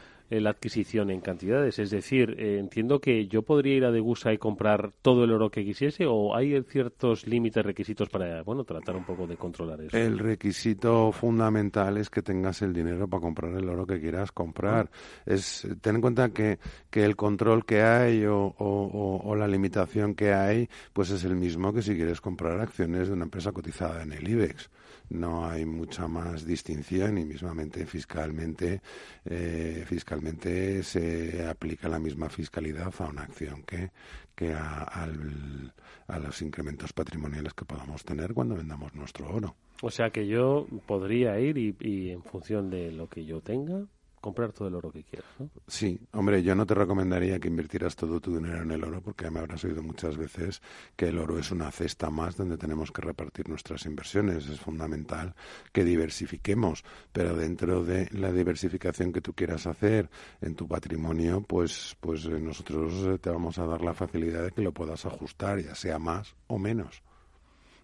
S1: la adquisición en cantidades. Es decir, eh, entiendo que yo podría ir a Degusa y comprar todo el oro que quisiese o hay ciertos límites, requisitos para, bueno, tratar un poco de controlar eso.
S15: El requisito fundamental es que tengas el dinero para comprar el oro que quieras comprar. Es ten en cuenta que, que el control que hay o, o, o, la limitación que hay, pues es el mismo que si quieres comprar acciones de una empresa cotizada en el IBEX no hay mucha más distinción y mismamente fiscalmente eh, fiscalmente se aplica la misma fiscalidad a una acción que, que a, al, a los incrementos patrimoniales que podamos tener cuando vendamos nuestro oro.
S1: O sea que yo podría ir y, y en función de lo que yo tenga comprar todo el oro que quieras. ¿no?
S15: Sí, hombre, yo no te recomendaría que invirtieras todo tu dinero en el oro porque me habrás oído muchas veces que el oro es una cesta más donde tenemos que repartir nuestras inversiones. Es fundamental que diversifiquemos, pero dentro de la diversificación que tú quieras hacer en tu patrimonio, pues, pues eh, nosotros eh, te vamos a dar la facilidad de que lo puedas ajustar, ya sea más o menos.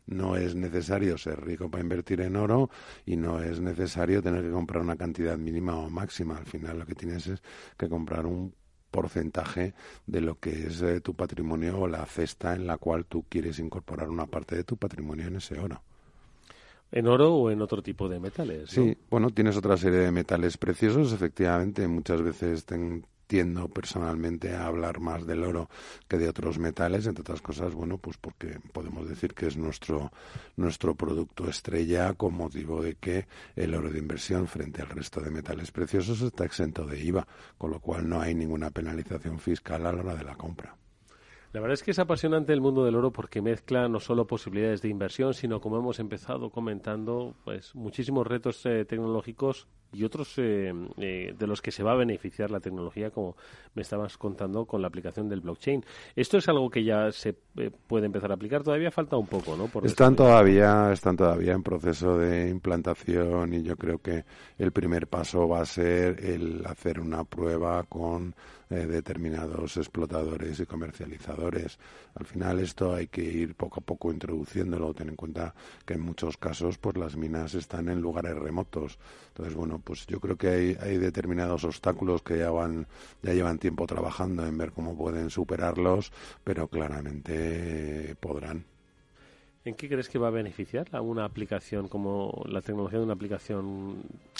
S15: No es necesario ser rico para invertir en oro y no es necesario tener que comprar una cantidad mínima o máxima. Al final lo que tienes es que comprar un porcentaje de lo que es eh, tu patrimonio o la cesta en la cual tú quieres incorporar una parte de tu patrimonio en ese oro.
S1: ¿En oro o en otro tipo de metales?
S15: ¿no? Sí, bueno, tienes otra serie de metales preciosos, efectivamente. Muchas veces ten, tiendo personalmente a hablar más del oro que de otros metales, entre otras cosas, bueno, pues porque podemos decir que es nuestro, nuestro producto estrella con motivo de que el oro de inversión frente al resto de metales preciosos está exento de IVA, con lo cual no hay ninguna penalización fiscal a la hora de la compra.
S1: La verdad es que es apasionante el mundo del oro porque mezcla no solo posibilidades de inversión, sino como hemos empezado comentando, pues muchísimos retos eh, tecnológicos y otros eh, eh, de los que se va a beneficiar la tecnología, como me estabas contando con la aplicación del blockchain. Esto es algo que ya se eh, puede empezar a aplicar. Todavía falta un poco, ¿no?
S15: Por están todavía, están todavía en proceso de implantación y yo creo que el primer paso va a ser el hacer una prueba con eh, determinados explotadores y comercializadores. Al final esto hay que ir poco a poco introduciéndolo. Ten en cuenta que en muchos casos pues las minas están en lugares remotos. Entonces, bueno, pues yo creo que hay, hay determinados obstáculos que ya van, ya llevan tiempo trabajando en ver cómo pueden superarlos, pero claramente podrán.
S1: ¿En qué crees que va a beneficiar a una aplicación como la tecnología de una aplicación,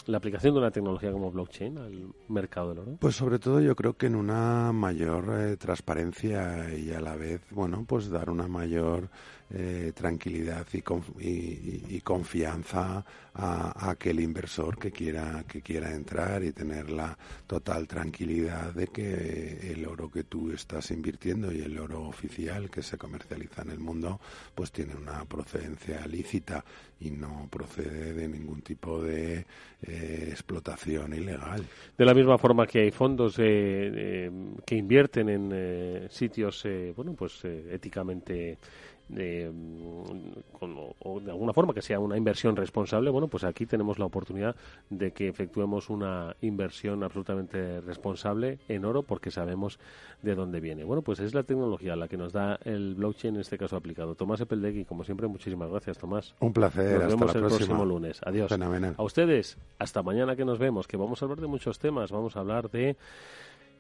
S1: la aplicación de una tecnología como blockchain al mercado del oro?
S15: Pues sobre todo yo creo que en una mayor eh, transparencia y a la vez, bueno, pues dar una mayor eh, tranquilidad y, conf y, confianza a, aquel inversor que quiera que quiera entrar y tener la total tranquilidad de que el oro que tú estás invirtiendo y el oro oficial que se comercializa en el mundo pues tiene una procedencia lícita y no procede de ningún tipo de eh, explotación ilegal.
S1: De la misma forma que hay fondos eh, eh, que invierten en sitios, bueno, pues éticamente de, con, o de alguna forma que sea una inversión responsable, bueno, pues aquí tenemos la oportunidad de que efectuemos una inversión absolutamente responsable en oro porque sabemos de dónde viene. Bueno, pues es la tecnología la que nos da el blockchain en este caso aplicado. Tomás Epeldegui, como siempre, muchísimas gracias, Tomás.
S15: Un placer.
S1: Nos
S15: hasta
S1: vemos
S15: la
S1: el
S15: próxima.
S1: próximo lunes. Adiós.
S15: Fenomenal.
S1: A ustedes, hasta mañana que nos vemos, que vamos a hablar de muchos temas. Vamos a hablar de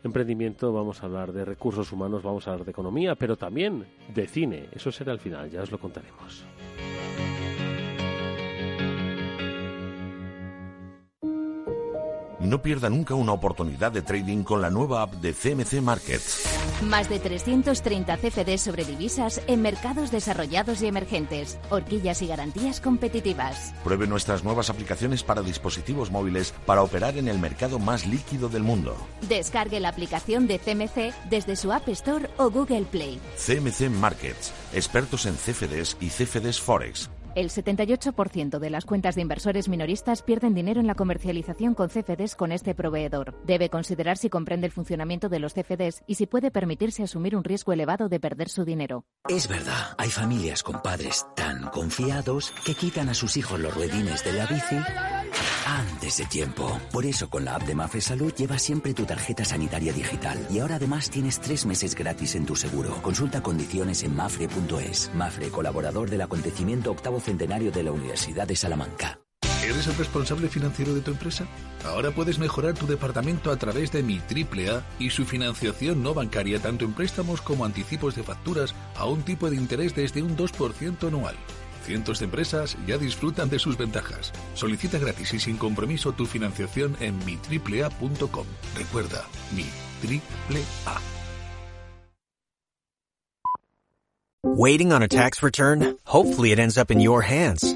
S1: emprendimiento, vamos a hablar de recursos humanos, vamos a hablar de economía, pero también de cine. Eso será al final, ya os lo contaremos.
S16: No pierda nunca una oportunidad de trading con la nueva app de CMC Markets.
S13: Más de 330 CFDs sobre divisas en mercados desarrollados y emergentes. Horquillas y garantías competitivas.
S16: Pruebe nuestras nuevas aplicaciones para dispositivos móviles para operar en el mercado más líquido del mundo.
S13: Descargue la aplicación de CMC desde su App Store o Google Play.
S16: CMC Markets, expertos en CFDs y CFDs Forex.
S13: El 78% de las cuentas de inversores minoristas pierden dinero en la comercialización con CFDs con este proveedor. Debe considerar si comprende el funcionamiento de los CFDs y si puede permitirse asumir un riesgo elevado de perder su dinero.
S17: Es verdad, hay familias con padres tan confiados que quitan a sus hijos los ruedines de la bici antes de tiempo. Por eso con la app de Mafre Salud llevas siempre tu tarjeta sanitaria digital y ahora además tienes tres meses gratis en tu seguro. Consulta condiciones en mafre.es. Mafre, colaborador del acontecimiento octavo centenario de la Universidad de Salamanca.
S18: ¿Eres el responsable financiero de tu empresa? Ahora puedes mejorar tu departamento a través de Mi Triple A y su financiación no bancaria tanto en préstamos como anticipos de facturas a un tipo de interés desde un 2% anual. Cientos de empresas ya disfrutan de sus ventajas. Solicita gratis y sin compromiso tu financiación en mitriplea.com. Recuerda, Mi Triple A.
S19: Waiting on a tax return? Hopefully it ends up in your hands.